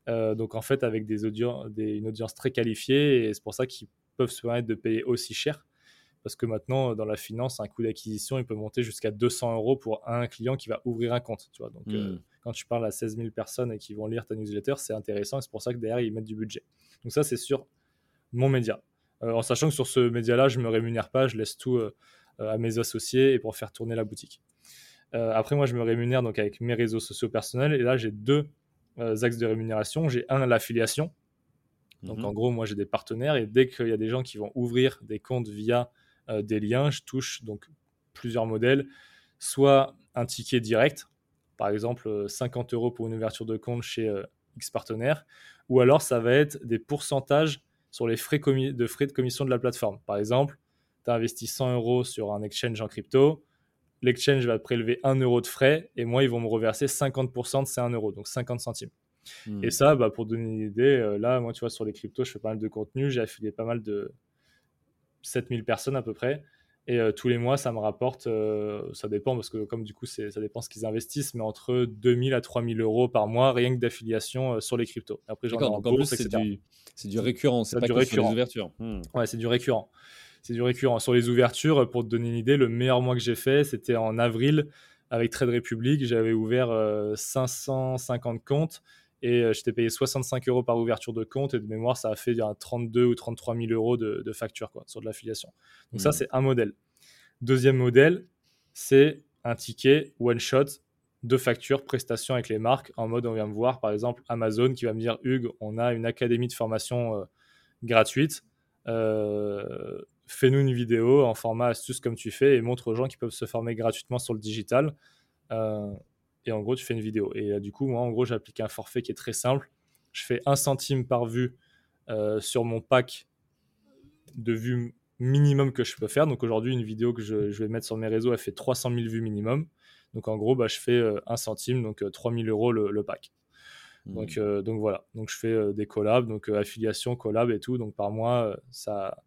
Euh, donc en fait, avec des une audience très qualifiée, et c'est pour ça qu'ils peuvent se permettre de payer aussi cher. Parce que maintenant, dans la finance, un coût d'acquisition, il peut monter jusqu'à 200 euros pour un client qui va ouvrir un compte. Tu vois donc, euh, hmm. quand tu parles à 16 000 personnes et qui vont lire ta newsletter, c'est intéressant. Et c'est pour ça que derrière, ils mettent du budget. Donc, ça, c'est sur mon média. Euh, en sachant que sur ce média-là, je ne me rémunère pas, je laisse tout à mes associés et pour faire tourner la boutique. Après, moi, je me rémunère donc avec mes réseaux sociaux personnels. Et là, j'ai deux euh, axes de rémunération. J'ai un, l'affiliation. Donc, mhm. en gros, moi, j'ai des partenaires et dès qu'il y a des gens qui vont ouvrir des comptes via euh, des liens, je touche donc plusieurs modèles. Soit un ticket direct, par exemple 50 euh, euros pour une ouverture de compte chez X partenaire, ou alors ça va être des pourcentages sur les frais de frais de commission de la plateforme. Par exemple, tu as investi 100 euros sur un exchange en crypto, l'exchange va prélever 1 euro de frais et moi, ils vont me reverser 50% de ces 1 euro, donc 50 centimes. Hmm. Et ça, bah, pour donner une idée, euh, là, moi, tu vois, sur les cryptos, je fais pas mal de contenu, j'ai affilié pas mal de 7000 personnes à peu près. Et euh, tous les mois, ça me rapporte, euh, ça dépend parce que comme du coup, ça dépend ce qu'ils investissent, mais entre 2000 à 3000 euros par mois, rien que d'affiliation sur les cryptos. Après, j'en en plus, c'est du, du, récurrent, c'est pas du récurrent. ouvertures. Hmm. Ouais, c'est du récurrent c'est du récurrent. Sur les ouvertures, pour te donner une idée, le meilleur mois que j'ai fait, c'était en avril avec Trade Republic. J'avais ouvert 550 euh, comptes et euh, j'étais payé 65 euros par ouverture de compte. Et de mémoire, ça a fait 32 ou 33 000 euros de, de facture quoi, sur de l'affiliation. Donc, ça, mmh. c'est un modèle. Deuxième modèle, c'est un ticket one shot de facture, prestation avec les marques. En mode, on vient me voir, par exemple, Amazon qui va me dire Hugues, on a une académie de formation euh, gratuite fais-nous une vidéo en format astuce comme tu fais et montre aux gens qui peuvent se former gratuitement sur le digital. Euh, et en gros, tu fais une vidéo. Et du coup, moi, en gros, j'applique un forfait qui est très simple. Je fais un centime par vue euh, sur mon pack de vues minimum que je peux faire. Donc aujourd'hui, une vidéo que je, vais mettre sur mes réseaux, elle fait 300 000 vues minimum. Donc en gros, bah, je fais euh, un centime, donc 3000 euros le, pack. Mmh. Donc, donc voilà, donc je fais des collabs, donc affiliation, collab et tout. Donc par mois, ça,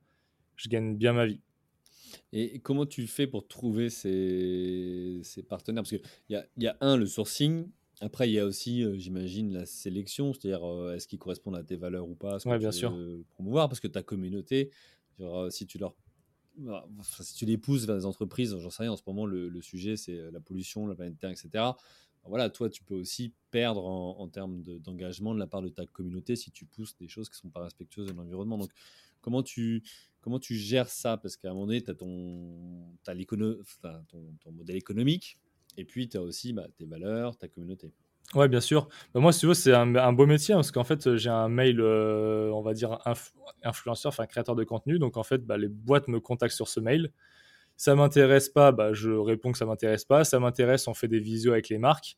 je gagne bien ma vie. Et comment tu fais pour trouver ces, ces partenaires? Parce qu'il y a, y a un, le sourcing. Après, il y a aussi, euh, j'imagine, la sélection, c'est-à-dire euh, est-ce qu'ils correspondent à tes valeurs ou pas? Oui, bien sûr. Promouvoir, parce que ta communauté, euh, si tu leur si tu les pousses vers des entreprises, j'en sais rien, en ce moment, le, le sujet, c'est la pollution, la planète Terre, etc. Voilà, toi, tu peux aussi perdre en, en termes d'engagement de, la part de ta communauté si tu pousses des choses qui ne sont pas respectueuses de l'environnement. Donc, comment tu, gères ça? Parce qu'à un moment donné, tu as, ton, ton, modèle économique et puis tu as aussi bah, tes valeurs, ta communauté. Ouais, bien sûr. Bah, moi, si tu veux, c'est un, beau métier hein, parce qu'en fait, j'ai un mail, euh, on va dire, influenceur, enfin créateur de contenu. Donc, en fait, bah, les boîtes me contactent sur ce mail. Ça m'intéresse pas, bah, je réponds que ça m'intéresse pas. Ça m'intéresse, on fait des visios avec les marques.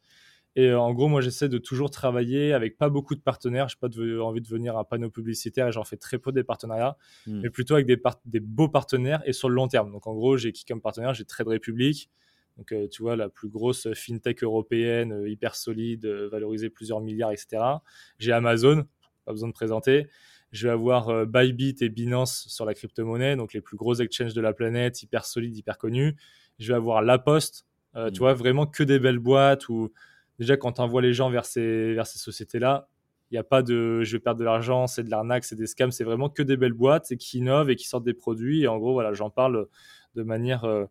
Et euh, en gros, moi, j'essaie de toujours travailler avec pas beaucoup de partenaires. Je n'ai pas envie de venir un panneau publicitaire et j'en fais très peu des partenariats, hmm. mais plutôt avec des, des, beaux partenaires et sur le long terme. Donc, en gros, j'ai qui comme partenaire? J'ai Trade Republic. Donc, euh, tu vois, la plus grosse fintech européenne, euh, hyper solide, valorisée plusieurs milliards, etc. J'ai Amazon, pas besoin de présenter. Je vais avoir Bybit et Binance sur la crypto-monnaie, donc les plus gros exchanges de la planète, hyper solides, hyper connus. Je vais avoir La Poste, tu hmm. vois, vraiment que des belles boîtes où déjà quand tu envoies les gens vers ces, vers ces sociétés-là, il n'y a pas de je vais perdre de l'argent, c'est de l'arnaque, c'est des scams, c'est vraiment que des belles boîtes et qui innovent et qui sortent des produits. Et en gros, voilà, j'en parle de manière euh,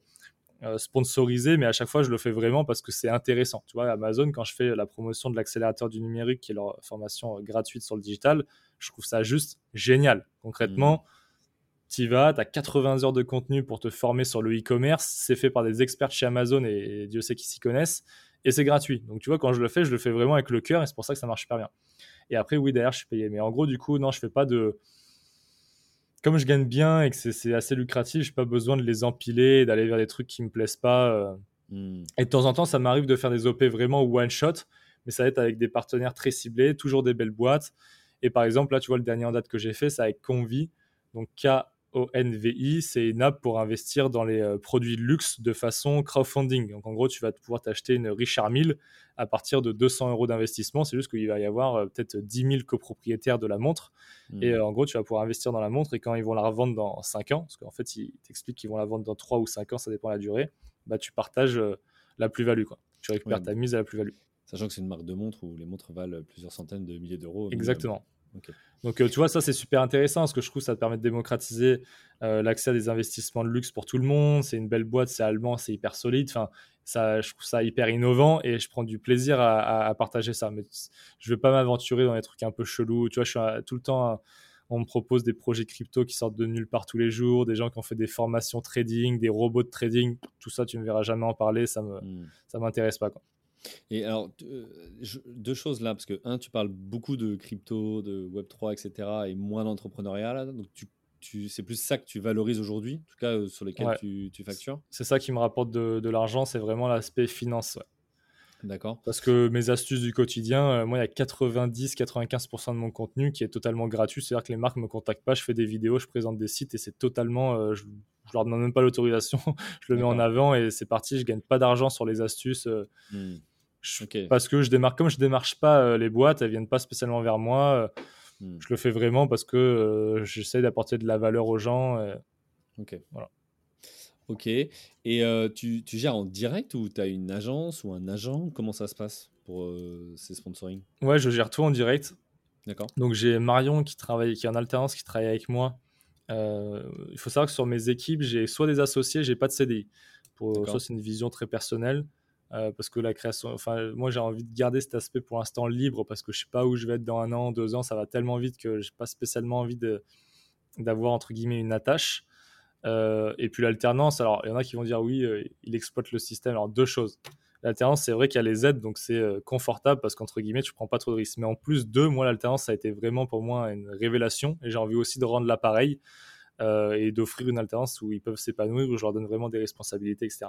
euh, sponsorisée, mais à chaque fois, je le fais vraiment parce que c'est intéressant. Tu vois, Amazon, quand je fais la promotion de l'accélérateur du numérique, qui est leur formation euh, gratuite sur le digital, je trouve ça juste génial. Concrètement, mmh. tu vas, tu as 80 heures de contenu pour te former sur le e-commerce, c'est fait par des experts chez Amazon et Dieu sait qu'ils s'y connaissent et c'est gratuit. Donc tu vois, quand je le fais, je le fais vraiment avec le cœur et c'est pour ça que ça marche super bien. Et après, oui, derrière, je suis payé. Mais en gros, du coup, non, je fais pas de. Comme je gagne bien et que c'est assez lucratif, j'ai pas besoin de les empiler et d'aller vers des trucs qui me plaisent pas. Euh. Hmm. Et de temps en temps, ça m'arrive de faire des OP vraiment one shot, mais ça va être avec des partenaires très ciblés, toujours des belles boîtes. Et par exemple, là, tu vois, le dernier en date que j'ai fait, c'est avec Convi. Donc K-O-N-V-I, c'est une app pour investir dans les euh, produits de luxe de façon crowdfunding. Donc en gros, tu vas pouvoir t'acheter une Richard Mille à partir de 200 euros d'investissement. C'est juste qu'il va y avoir euh, peut-être 10 000 copropriétaires de la montre. Et mmh. en gros, tu vas pouvoir investir dans la montre et quand ils vont la revendre dans 5 ans, parce qu'en fait, ils t'expliquent qu'ils vont la vendre dans 3 ou 5 ans, ça dépend de la durée, bah, tu partages la plus-value. Tu récupères ta mise à la plus-value. Sachant que c'est une marque de montre où les montres valent plusieurs centaines de milliers d'euros. Exactement. Donc, euh, tu vois, ça, c'est super intéressant parce que je trouve que ça te permet de démocratiser euh, l'accès à des investissements de luxe pour tout le monde. C'est une belle boîte, c'est allemand, c'est hyper solide. Enfin, ça, je trouve ça hyper innovant et je prends du plaisir à, partager ça. Mais je ne vais pas m'aventurer dans des trucs un peu chelous. Tu vois, je suis tout le temps. on me propose des projets crypto qui sortent de nulle part tous les jours, des gens qui ont fait des formations trading, des robots de trading. Tout ça, tu ne me verras jamais en parler. Ça ne hmm. m'intéresse pas. Quoi. Et alors, euh, deux choses là, parce que, un, tu parles beaucoup de crypto, de Web3, etc., et moins d'entrepreneuriat, donc tu, tu, c'est plus ça que tu valorises aujourd'hui, en tout cas euh, sur lesquels tu, tu, factures C'est ça qui me rapporte de, de l'argent, c'est vraiment l'aspect finance. D'accord. Parce que mes astuces du quotidien, euh, moi, il y a 90-95% de mon contenu qui est totalement gratuit. C'est-à-dire que les marques ne me contactent pas, je fais des vidéos, je présente des sites et c'est totalement. je, je leur demande même pas l'autorisation, je le mets en avant et c'est parti. Je gagne pas d'argent sur les astuces. Parce que je démarre, comme je démarche pas euh, les boîtes, elles viennent pas spécialement vers moi. Euh, hmm. Je le fais vraiment parce que euh, j'essaie d'apporter de la valeur aux gens. Ok. Voilà. Ok. Et tu, tu, gères en direct ou tu as une agence ou un agent? Comment ça se passe pour ces sponsoring? Ouais, je gère tout en direct. D'accord. Donc j'ai Marion qui travaille, qui est en alternance, qui travaille avec moi. il faut savoir que sur mes équipes, j'ai soit des associés, j'ai pas de CDI. Pour, ça, c'est une vision très personnelle. Euh, parce que la création, enfin, moi j'ai envie de garder cet aspect pour l'instant libre parce que je sais pas où je vais être dans un an, deux ans, ça va tellement vite que j'ai pas spécialement envie d'avoir entre guillemets une attache. Euh, et puis l'alternance, alors il y en a qui vont dire oui, euh, il exploite le système. Alors deux choses. L'alternance, c'est vrai qu'il y a les aides, donc c'est confortable parce qu'entre guillemets, tu prends pas trop de risques. Mais en plus, deux, moi, l'alternance, ça a été vraiment pour moi une révélation et j'ai envie aussi de rendre l'appareil. Euh, et d'offrir une alternance où ils peuvent s'épanouir, où je leur donne vraiment des responsabilités, etc.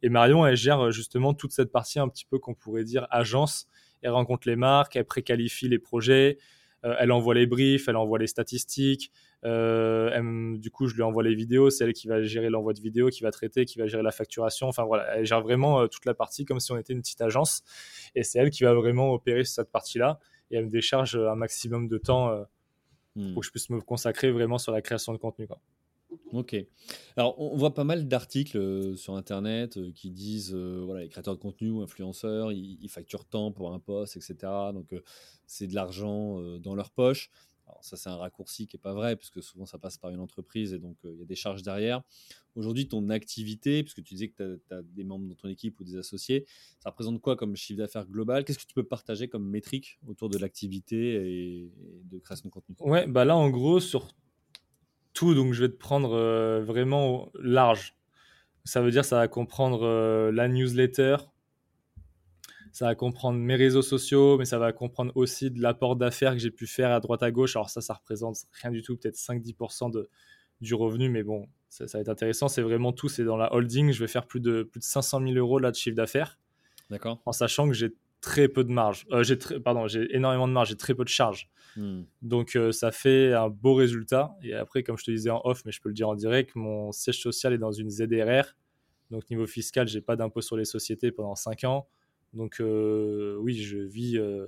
Et Marion, elle gère euh, justement toute cette partie un petit peu qu'on pourrait dire agence. Elle rencontre les marques, elle préqualifie les projets, euh, elle envoie les briefs, elle envoie les statistiques. du coup, je lui envoie les vidéos. C'est elle qui va gérer l'envoi de vidéos, qui va traiter, qui va gérer la facturation. Enfin voilà, elle gère vraiment toute la partie comme si on était une petite agence. Et c'est elle qui va vraiment opérer cette partie-là. Et elle me décharge un maximum de temps Hmm. pour que je puisse me consacrer vraiment sur la création de contenu. Quoi. Ok. Alors, on voit pas mal d'articles euh, sur Internet euh, qui disent, euh, voilà, les créateurs de contenu ou influenceurs, ils, facturent tant pour un poste, etc. Donc, c'est de l'argent dans leur poche. Alors ça, c'est un raccourci qui n'est pas vrai, puisque souvent ça passe par une entreprise et donc il y a des charges derrière. Aujourd'hui, ton activité, puisque tu disais que tu as, des membres dans ton équipe ou des associés, ça représente quoi comme chiffre d'affaires global? Qu'est-ce que tu peux partager comme métrique autour de l'activité et, de création de contenu? Ouais, bah là en gros, sur tout, donc je vais te prendre vraiment large. Ça veut dire ça va comprendre la newsletter, ça va comprendre mes réseaux sociaux, mais ça va comprendre aussi de l'apport d'affaires que j'ai pu faire à droite à gauche. Alors ça, ça représente rien du tout, peut-être 5-10% de, du revenu, mais bon, ça, va être intéressant. C'est vraiment tout, c'est dans la holding. Je vais faire plus de, plus de 500 000 euros là, de chiffre d'affaires. D'accord. En sachant que j'ai très peu de marge. Euh, j'ai pardon, j'ai énormément de marge, j'ai très peu de charges. Hmm. Donc euh, ça fait un beau résultat. Et après, comme je te disais en off, mais je peux le dire en direct, mon siège social est dans une ZRR. Donc niveau fiscal, j'ai pas d'impôt sur les sociétés pendant 5 ans. Donc euh, oui, je vis euh,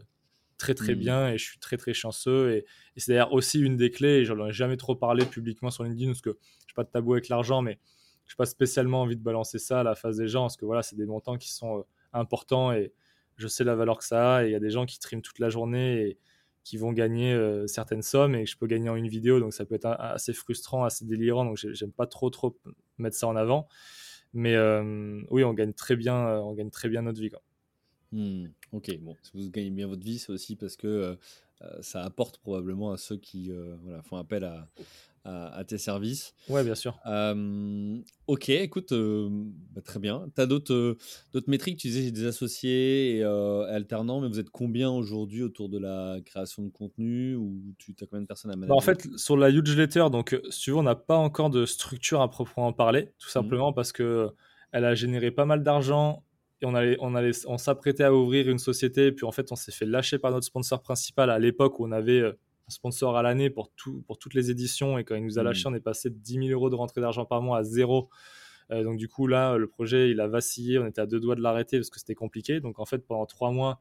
très très mmh. bien et je suis très très chanceux. Et, c'est d'ailleurs aussi une des clés, et je n'en ai jamais trop parlé publiquement sur LinkedIn parce que je n'ai pas de tabou avec l'argent, mais je n'ai pas spécialement envie de balancer ça à la face des gens parce que voilà, c'est des montants qui sont euh, importants et je sais la valeur que ça a. Et il y a des gens qui triment toute la journée et qui vont gagner certaines sommes et que je peux gagner en une vidéo, donc ça peut être assez frustrant, assez délirant. Donc j'aime pas trop trop mettre ça en avant. Mais oui, on gagne très bien, on gagne très bien notre vie. Quoi. Mmh. Ok, bon, si vous gagnez bien votre vie, c'est aussi parce que euh, euh, ça apporte probablement à ceux qui euh, voilà, font appel à, à, tes services. Ouais, bien sûr. ok, écoute, bah, très bien. Tu as d'autres d'autres métriques? Tu disais des associés et alternants, mais vous êtes combien aujourd'hui autour de la création de contenu? Ou tu as combien de personnes à manager bah, En fait, sur la huge letter, donc si tu veux, on n'a pas encore de structure à proprement parler, tout mmh. simplement parce que elle a généré pas mal d'argent et on, allait, on, allait, on s'apprêtait à ouvrir une société, puis en fait, on s'est fait lâcher par notre sponsor principal à l'époque où on avait sponsor à l'année pour, tout, pour toutes les éditions. Et quand il nous a lâché, mmh. on est passé de 10 000 euros de rentrée d'argent par mois à zéro. Euh, donc du coup, là, le projet, il a vacillé. On était à deux doigts de l'arrêter parce que c'était compliqué. Donc en fait, pendant trois mois,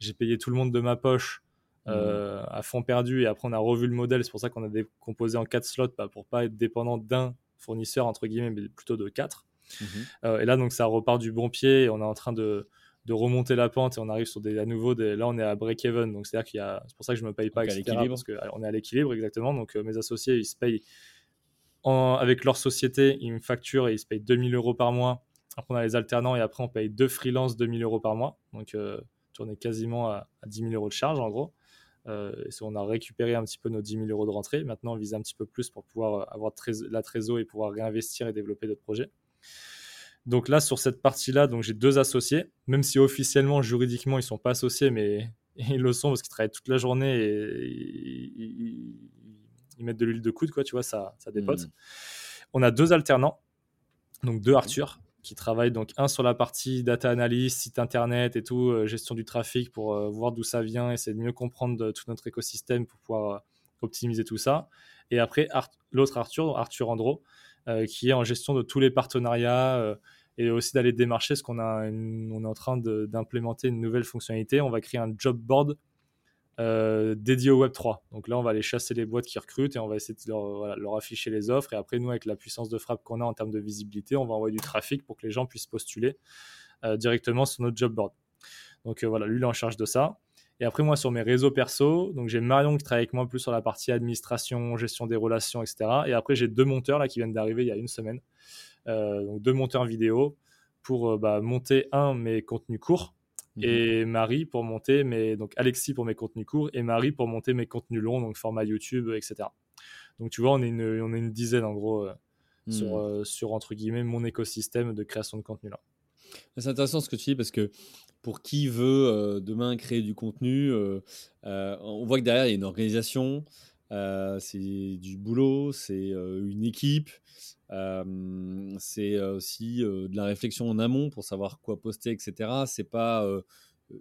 j'ai payé tout le monde de ma poche. Mmh. Euh, à fond perdu et après on a revu le modèle c'est pour ça qu'on a décomposé en quatre slots bah, pour pas être dépendant d'un fournisseur entre guillemets mais plutôt de quatre mmh. euh, et là donc ça repart du bon pied et on est en train de de remonter la pente et on arrive sur des, à nouveau des, là on est à break even donc c'est à dire qu'il y a c'est pour ça que je me paye pas etc parce qu'on est à l'équilibre exactement. Donc euh, mes associés ils se payent en, avec leur société ils me facturent et ils se payent 2000 euros par mois. Après on a les alternants et après on paye deux freelances 2000 euros par mois. Donc euh, on est quasiment à, 10 000 euros de charge en gros. Euh, on a récupéré un petit peu nos 10 000 euros de rentrée. Maintenant on vise un petit peu plus pour pouvoir avoir la trésor et pouvoir réinvestir et développer d'autres projets donc là, sur cette partie-là, donc j'ai deux associés, même si officiellement, juridiquement, ils sont pas associés, mais ils le sont parce qu'ils travaillent toute la journée et ils, mettent de l'huile de coude, quoi, tu vois, ça, ça dépote. Hmm. On a deux alternants, donc deux Arthur, qui travaillent donc un sur la partie data analyse, site internet et tout, euh, gestion du trafic pour euh, voir d'où ça vient, essayer de mieux comprendre tout notre écosystème pour pouvoir euh, optimiser tout ça. Et après, l'autre Arthur, Arthur Andro, qui est en gestion de tous les partenariats euh, et aussi d'aller démarcher, parce qu'on a est en train d'implémenter une nouvelle fonctionnalité. On va créer un job board euh, dédié au Web3. Donc là, on va aller chasser les boîtes qui recrutent et on va essayer de leur, afficher les offres. Et après, nous, avec la puissance de frappe qu'on a en termes de visibilité, on va envoyer du trafic pour que les gens puissent postuler directement sur notre job board. Donc voilà, lui, il est en charge de ça. Et après, moi, sur mes réseaux perso, donc j'ai Marion qui travaille avec moi plus sur la partie administration, gestion des relations, etc. Et après, j'ai deux monteurs là qui viennent d'arriver il y a une semaine. Euh, donc deux monteurs vidéo pour euh, bah, monter un mes contenus courts mhm. et Marie pour monter mes donc Alexis pour mes contenus courts et Marie pour monter mes contenus longs donc format YouTube etc. Donc tu vois on est une on est une dizaine en gros euh, sur, mhm. sur entre guillemets mon écosystème de création de contenu là. C'est intéressant ce que tu dis parce que pour qui veut euh, demain créer du contenu, euh, euh, on voit que derrière, il y a une organisation, c'est du boulot, c'est une équipe, c'est aussi de la réflexion en amont pour savoir quoi poster, etc. C'est pas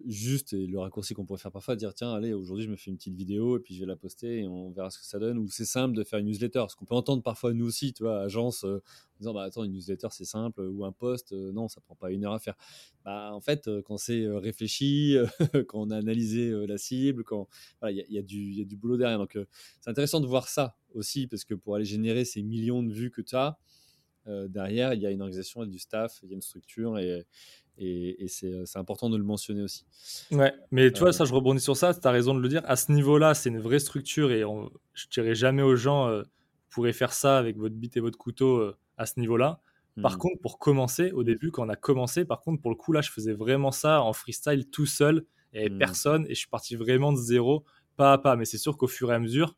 juste et le raccourci qu'on pourrait faire parfois, dire tiens, allez, aujourd'hui je me fais une petite vidéo et puis je vais la poster et on verra ce que ça donne. Ou c'est simple de faire une newsletter, ce qu'on peut entendre parfois nous aussi, tu vois, agence, euh, en disant bah attends, une newsletter c'est simple, ou un post, euh, non, ça prend pas une heure à faire. Bah en fait, euh, quand c'est réfléchi, quand on a analysé la cible, quand il y, y, a du boulot derrière. Donc c'est intéressant de voir ça aussi, parce que pour aller générer ces millions de vues que tu as, derrière, il y a une organisation, il y a du staff, il y a une structure et, et, euh, c'est important de le mentionner aussi. Ouais, mais tu vois, euh, ça, je rebondis sur ça, tu as raison de le dire. À ce niveau-là, c'est une vraie structure et on, je dirais jamais aux gens, euh, vous pourrez faire ça avec votre bite et votre couteau à ce niveau-là. Par hmm. contre, pour commencer, au début, quand on a commencé, par contre, pour le coup, là, je faisais vraiment ça en freestyle tout seul, et hmm. personne, et je suis parti vraiment de zéro, pas à pas. Mais c'est sûr qu'au fur et à mesure,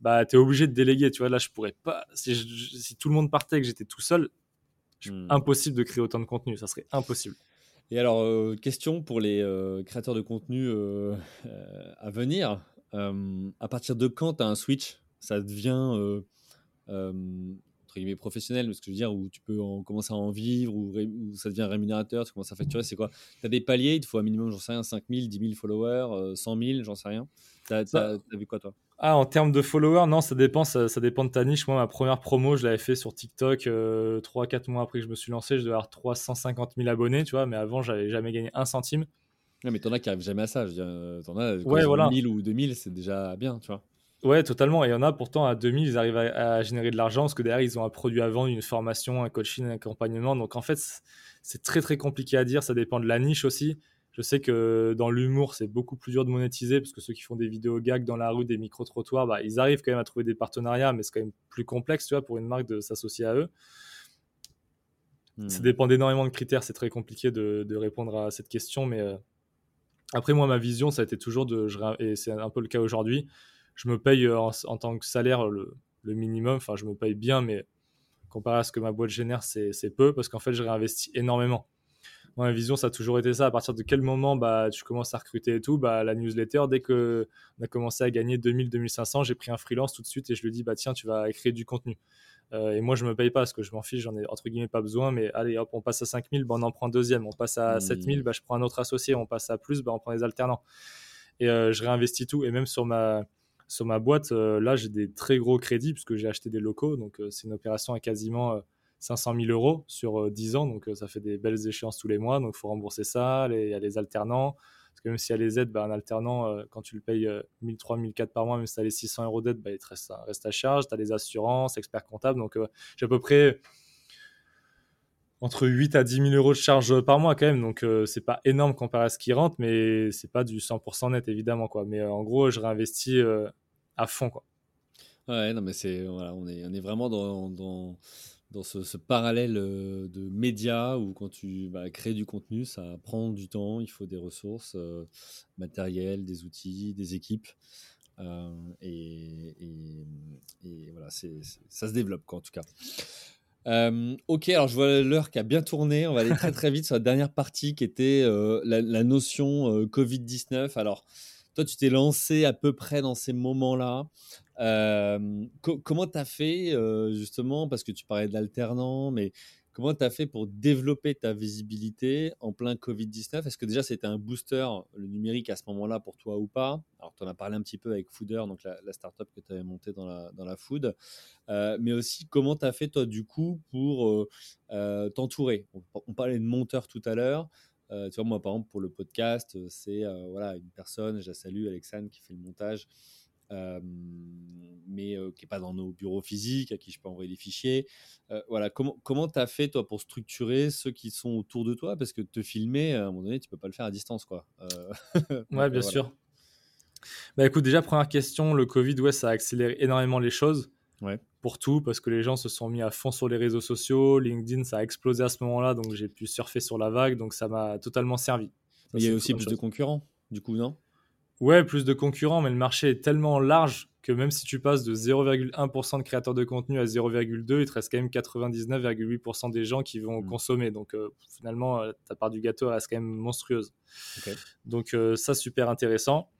bah, tu es obligé de déléguer. Tu vois, là, je pourrais pas. Si, si tout le monde partait et que j'étais tout seul, Hmm. Impossible de créer autant de contenu, ça serait impossible. Et alors, euh, question pour les euh, créateurs de contenu euh, à venir. à partir de quand tu as un switch? Ça devient guillemets professionnel, ce que je veux dire, où tu peux en, commencer à en vivre, ou ça devient rémunérateur, tu commences à facturer, c'est quoi? Tu as des paliers, il te faut un minimum, j'en sais rien, 5 000, 10 000 followers, 100 000, j'en sais rien. Tu as, bah vu quoi toi? Ah, en termes de followers, non, ça dépend, ça, dépend de ta niche. Moi, ma première promo, je l'avais fait sur TikTok 3-4 euh, mois après que je me suis lancé. Je devais avoir 350 000 abonnés, tu vois, mais avant, j'avais jamais gagné un centime. Non, mais t'en as qui arrivent jamais à ça. Euh, t'en as ouais, voilà. 1000 ou 2000, c'est déjà bien, tu vois. Ouais, totalement. Et il y en a pourtant à 2000, ils arrivent à, générer de l'argent parce que derrière, ils ont un produit à vendre, une formation, un coaching, un accompagnement. Donc en fait, c'est très très compliqué à dire. Ça dépend de la niche aussi. Je sais que dans l'humour, c'est beaucoup plus dur de monétiser parce que ceux qui font des vidéos gags dans la rue, des micro-trottoirs, bah, ils arrivent quand même à trouver des partenariats, mais c'est quand même plus complexe tu vois, pour une marque de s'associer à eux. Ça hmm. dépend d'énormément de critères, c'est très compliqué de, répondre à cette question, mais euh, après, moi, ma vision, ça a été toujours de, et c'est un peu le cas aujourd'hui, je me paye euh, en, tant que salaire le, le minimum, enfin, je me paye bien, mais comparé à ce que ma boîte génère, c'est peu parce qu'en fait, je réinvestis énormément ma vision, ça a toujours été ça. À partir de quel moment bah, tu commences à recruter et tout, bah, la newsletter, dès qu'on a commencé à gagner 2000-2500, j'ai pris un freelance tout de suite et je lui dis, bah, tiens, tu vas écrire du contenu. Euh, et moi, je me paye pas parce que je m'en fiche, j'en ai entre guillemets pas besoin. Mais allez, hop, on passe à 5000, bah, on en prend un deuxième. On passe à 7000, bah, je prends un autre associé. On passe à plus, bah, on prend des alternants. Et euh, je réinvestis tout. Et même sur ma, sur ma boîte, là, j'ai des très gros crédits puisque j'ai acheté des locaux. Donc, c'est une opération à quasiment 500 000 euros sur 10 ans. Donc, ça fait des belles échéances tous les mois. Donc, il faut rembourser ça. Il y a les alternants. Parce que même s'il y a les aides, bah, un alternant, quand tu le payes 1003, 1004 par mois, même si tu as les 600 euros d'aide, bah, il te reste, reste à charge. Tu as les assurances, expert comptable. Donc, j'ai à peu près entre 8 à 10 000 euros de charge par mois quand même. Donc, euh, c'est pas énorme comparé à ce qui rentre, mais c'est pas du 100% net évidemment. Quoi. Mais euh, en gros, je réinvestis euh, à fond. Quoi. Ouais, non, mais c'est, on, est, on est vraiment dans, dans, ce, parallèle de médias où quand tu bah, crées du contenu, ça prend du temps, il faut des ressources matérielles, des outils, des équipes. Et, et, et, voilà, c'est, ça se développe quoi, en tout cas. Euh, ok, alors je vois l'heure qui a bien tourné. On va aller très très vite sur la dernière partie qui était euh, la, notion euh, Covid-19. Alors, toi, tu t'es lancé à peu près dans ces moments-là. comment tu as fait justement? Parce que tu parlais de l'alternant, mais Comment tu as fait pour développer ta visibilité en plein Covid-19 Est-ce que déjà c'était un booster, le numérique à ce moment-là pour toi ou pas? Alors tu en as parlé un petit peu avec Fooder, donc la, startup que tu avais montée dans la, dans la food. Euh, mais aussi comment tu as fait toi du coup pour euh, euh, t'entourer? On, parlait de monteur tout à l'heure. tu vois, moi par exemple pour le podcast, c'est voilà, une personne, je la salue, Alexandre, qui fait le montage mais qui n'est pas dans nos bureaux physiques, à qui je peux envoyer des fichiers. voilà, comment comment tu as fait toi pour structurer ceux qui sont autour de toi? Parce que te filmer, à un moment donné, tu peux pas le faire à distance, quoi. ouais, bien sûr. Bah écoute, déjà première question, le Covid, ouais, ça a accéléré énormément les choses. Ouais. Pour tout, parce que les gens se sont mis à fond sur les réseaux sociaux. LinkedIn, ça a explosé à ce moment-là, donc j'ai pu surfer sur la vague, donc ça m'a totalement servi. il y a aussi plus de concurrents, du coup, non? Ouais, plus de concurrents, mais le marché est tellement large que même si tu passes de 0,1% de créateurs de contenu à 0,2, il te reste quand même 99,8% des gens qui vont mmh. consommer. Donc euh, finalement, euh, ta part du gâteau reste quand même monstrueuse. Donc euh, ça, super intéressant.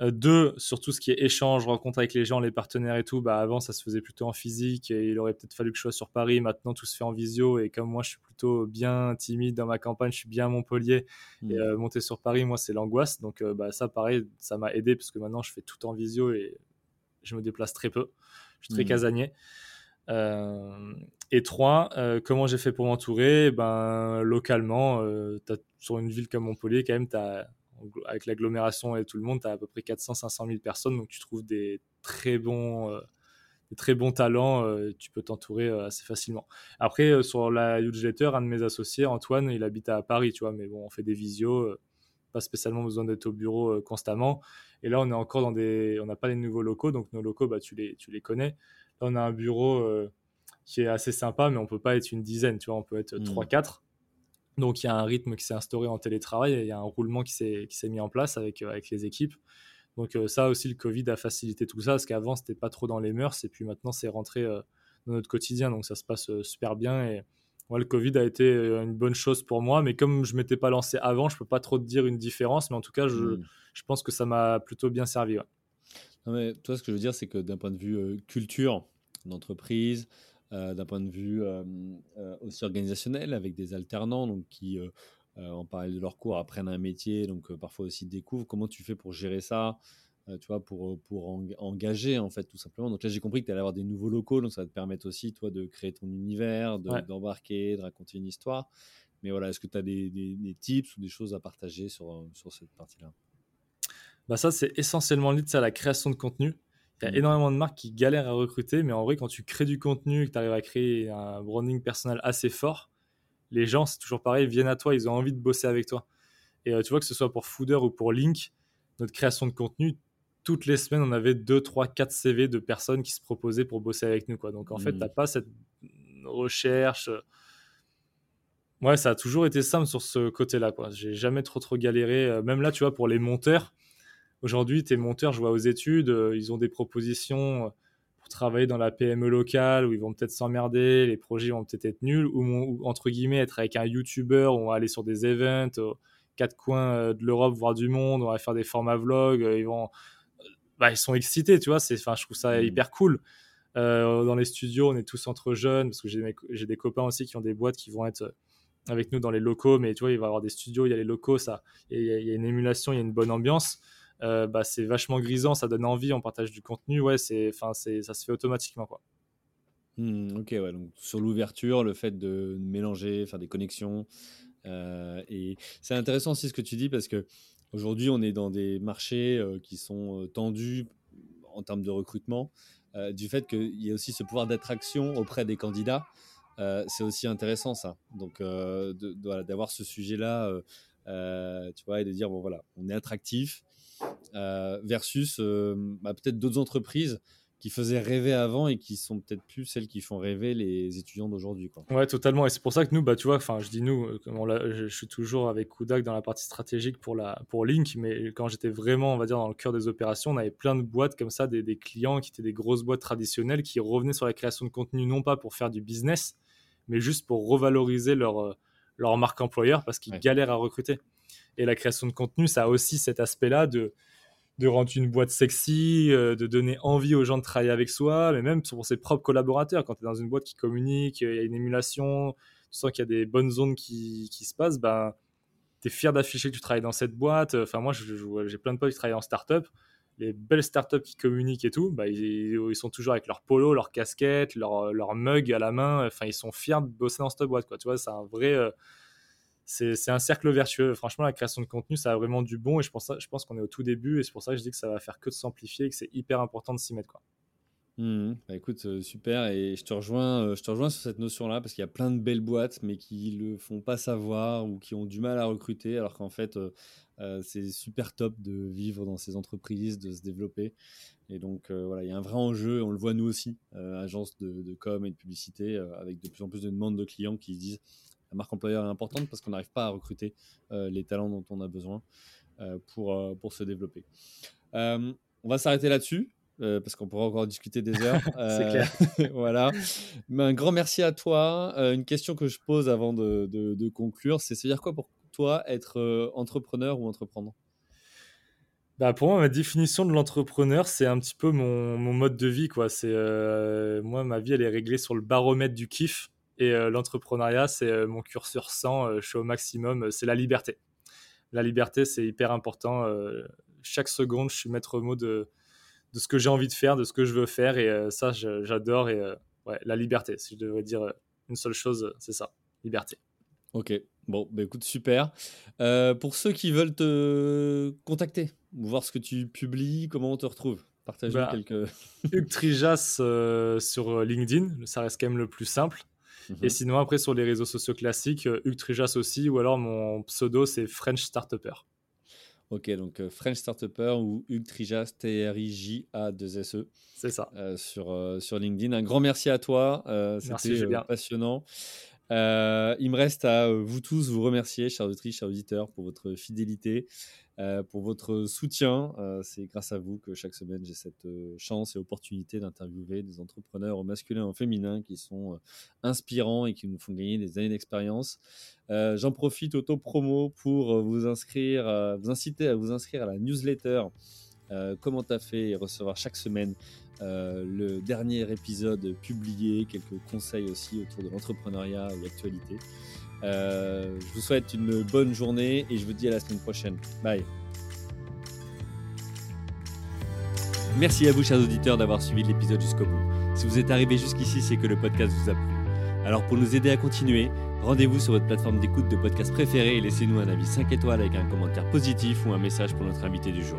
Euh, deux, sur tout ce qui est échange, rencontre avec les gens, les partenaires et tout, bah avant ça se faisait plutôt en physique et il aurait peut-être fallu que je sois sur Paris. Maintenant tout se fait en visio et comme moi je suis plutôt bien timide dans ma campagne, je suis bien à Montpellier et mmh. euh, monter sur Paris, moi c'est l'angoisse. Donc euh, bah, ça pareil, ça m'a aidé parce que maintenant je fais tout en visio et je me déplace très peu. Je suis très mmh. casanier. et trois, comment j'ai fait pour m'entourer? Ben, Localement, sur une ville comme Montpellier, quand même, tu as avec l'agglomération et tout le monde, tu as à peu près 400-500 000 personnes, donc tu trouves des très bons, euh, des très bons talents, euh, tu peux t'entourer euh, assez facilement. Après, sur la newsletter, un de mes associés, Antoine, il habite à Paris, tu vois, mais bon, on fait des visios, pas spécialement besoin d'être au bureau constamment. Et là, on est encore dans des, on n'a pas les nouveaux locaux, donc nos locaux, bah, tu les, tu les connais. Là, on a un bureau qui est assez sympa, mais on peut pas être une dizaine, tu vois, on peut être 3-4. Donc il y a un rythme qui s'est instauré en télétravail, et il y a un roulement qui s'est mis en place avec, euh, avec les équipes. Donc euh, ça aussi, le Covid a facilité tout ça, parce qu'avant, c'était pas trop dans les mœurs, et puis maintenant, c'est rentré euh, dans notre quotidien, donc ça se passe super bien. Et le Covid a été une bonne chose pour moi, mais comme je m'étais pas lancé avant, je peux pas trop te dire une différence, mais en tout cas, je, mmh. je pense que ça m'a plutôt bien servi. Non, mais toi, ce que je veux dire, c'est que d'un point de vue culture d'entreprise, d'un point de vue euh, euh, aussi organisationnel, avec des alternants donc, qui, en parallèle de leur cours, apprennent un métier, donc parfois aussi découvrent. Comment tu fais pour gérer ça tu vois, pour, pour engager, en fait, tout simplement. Donc là, j'ai compris que tu allais avoir des nouveaux locaux, donc ça va te permettre aussi, toi, de créer ton univers, d'embarquer, de, raconter une histoire. Mais voilà, est-ce que tu as des, des, tips ou des choses à partager sur, sur cette partie-là? Bah Ça, c'est essentiellement lié à la création de contenu. Il y a énormément de marques qui galèrent à recruter, mais en vrai, quand tu crées du contenu et que tu arrives à créer un branding personnel assez fort, les gens, c'est toujours pareil, viennent à toi, ils ont envie de bosser avec toi. Et euh, tu vois que ce soit pour Fooder ou pour Link, notre création de contenu, toutes les semaines, on avait 2, 3, 4 CV de personnes qui se proposaient pour bosser avec nous. Quoi. Donc en fait, mm. tu n'as pas cette recherche. Ouais, ça a toujours été simple sur ce côté-là. J'ai jamais trop trop galéré. Euh, même là, tu vois, pour les monteurs, Aujourd'hui, tes monteurs, je vois aux études, euh, ils ont des propositions euh, pour travailler dans la PME locale où ils vont peut-être s'emmerder, les projets vont peut-être être nuls, ou, entre guillemets être avec un YouTuber, on va aller sur des events aux quatre coins euh, de l'Europe, voire du monde, on va faire des formats vlogs, ils vont, bah, ils sont excités, tu vois. C'est, enfin, je trouve ça mmh. hyper cool. dans les studios, on est tous entre jeunes parce que j'ai, j'ai des copains aussi qui ont des boîtes qui vont être avec nous dans les locaux, mais tu vois, il va y avoir des studios, il y a les locaux, ça, il y, a une émulation, il y a une bonne ambiance. Bah, c'est vachement grisant, ça donne envie, on partage du contenu, ouais, c'est, enfin, c'est, ça se fait automatiquement, quoi. Mmh, ok, ouais, donc sur l'ouverture, le fait de mélanger, faire des connexions, et c'est intéressant aussi ce que tu dis parce que aujourd'hui on est dans des marchés qui sont tendus en termes de recrutement, du fait qu'il y a aussi ce pouvoir d'attraction auprès des candidats. c'est aussi intéressant ça. Donc d'avoir ce sujet-là, tu vois, et de dire bon voilà, on est attractif versus bah, peut-être d'autres entreprises qui faisaient rêver avant et qui sont peut-être plus celles qui font rêver les étudiants d'aujourd'hui. Ouais, totalement. Et c'est pour ça que nous, bah, tu vois, enfin, je dis nous, euh, je, suis toujours avec Kudak dans la partie stratégique pour, la, pour Link, mais quand j'étais vraiment, on va dire, dans le cœur des opérations, on avait plein de boîtes comme ça, des, des, clients qui étaient des grosses boîtes traditionnelles qui revenaient sur la création de contenu, non pas pour faire du business, mais juste pour revaloriser leur, euh, leur marque employeur parce qu'ils galèrent à recruter. Et la création de contenu, ça a aussi cet aspect-là de de rendre une boîte sexy, euh, de donner envie aux gens de travailler avec soi, mais même pour ses propres collaborateurs. Quand tu es dans une boîte qui communique, il y a une émulation, tu sens qu'il y a des bonnes zones qui, qui se passent, ben, tu es fier d'afficher que tu travailles dans cette boîte. Enfin, moi, j'ai plein de potes qui travaillent en start-up. Les belles start-up qui communiquent et tout, ils, ils, sont toujours avec leur polo, leur casquette, leur, leur mug à la main. Enfin, ils sont fiers de bosser dans cette boîte. Quoi. Tu vois, c'est un vrai. Euh, c'est un cercle vertueux. Franchement, la création de contenu, ça a vraiment du bon et je pense, je pense qu'on est au tout début et c'est pour ça que je dis que ça va faire que de s'amplifier et que c'est hyper important de s'y mettre. Quoi. Mmh bah écoute, euh, super. Et je te rejoins, euh, je te rejoins sur cette notion-là parce qu'il y a plein de belles boîtes, mais qui le font pas savoir ou qui ont du mal à recruter, alors qu'en fait, euh, c'est super top de vivre dans ces entreprises, de se développer. Et donc voilà, il y a un vrai enjeu. On le voit nous aussi, agence de, de, com et de publicité, avec de plus en plus de demandes de clients qui se disent la marque employeur est importante parce qu'on n'arrive pas à recruter euh, les talents dont on a besoin euh, pour, euh, pour se développer. on va s'arrêter là-dessus. parce qu'on pourra encore discuter des heures. C'est clair. voilà. Mais un grand merci à toi. une question que je pose avant de, de, conclure, c'est c'est-à-dire quoi pour toi être entrepreneur ou entreprendre? Bah pour moi, ma définition de l'entrepreneur, c'est un petit peu mon, mon, mode de vie. Quoi. C'est, moi, ma vie, elle est réglée sur le baromètre du kiff. Et euh, l'entrepreneuriat, c'est euh, mon curseur 100, euh, je suis au maximum, c'est la liberté. La liberté, c'est hyper important. chaque seconde, je suis maître mot de, de ce que j'ai envie de faire, de ce que je veux faire. Et ça, j'adore. Et ouais, la liberté, si je devais dire une seule chose, c'est ça, liberté. Ok, bon, bah écoute, super. pour ceux qui veulent te contacter, voir ce que tu publies, comment on te retrouve? Partage bah, quelques. Hugues Trijas sur LinkedIn, ça reste quand même le plus simple. Et mhm. sinon, après, sur les réseaux sociaux classiques, euh, Hugues Trijas aussi, ou alors mon pseudo, c'est French Startupper. Ok, donc euh, French Startupper ou Hugues Trijas, T-R-I-J-A-2-S-E. C'est ça. Euh, sur, sur LinkedIn. Un grand merci à toi. C'était passionnant. Il me reste à vous tous vous remercier, chers auditrices, chers auditeurs, pour votre fidélité. Euh, pour votre soutien. Euh, c'est grâce à vous que chaque semaine j'ai cette euh, chance et opportunité d'interviewer des entrepreneurs au masculin et au féminin qui sont inspirants et qui nous font gagner des années d'expérience. J'en profite auto-promo pour vous inscrire, vous inciter à vous inscrire à la newsletter Comment t'as fait et recevoir chaque semaine le dernier épisode publié, quelques conseils aussi autour de l'entrepreneuriat ou l'actualité. Euh, je vous souhaite une bonne journée et je vous dis à la semaine prochaine. Bye. Merci à vous, chers auditeurs, d'avoir suivi l'épisode jusqu'au bout. Si vous êtes arrivé jusqu'ici, c'est que le podcast vous a plu. Alors pour nous aider à continuer, rendez-vous sur votre plateforme d'écoute de podcast préférée et laissez-nous un avis 5 étoiles avec un commentaire positif ou un message pour notre invité du jour.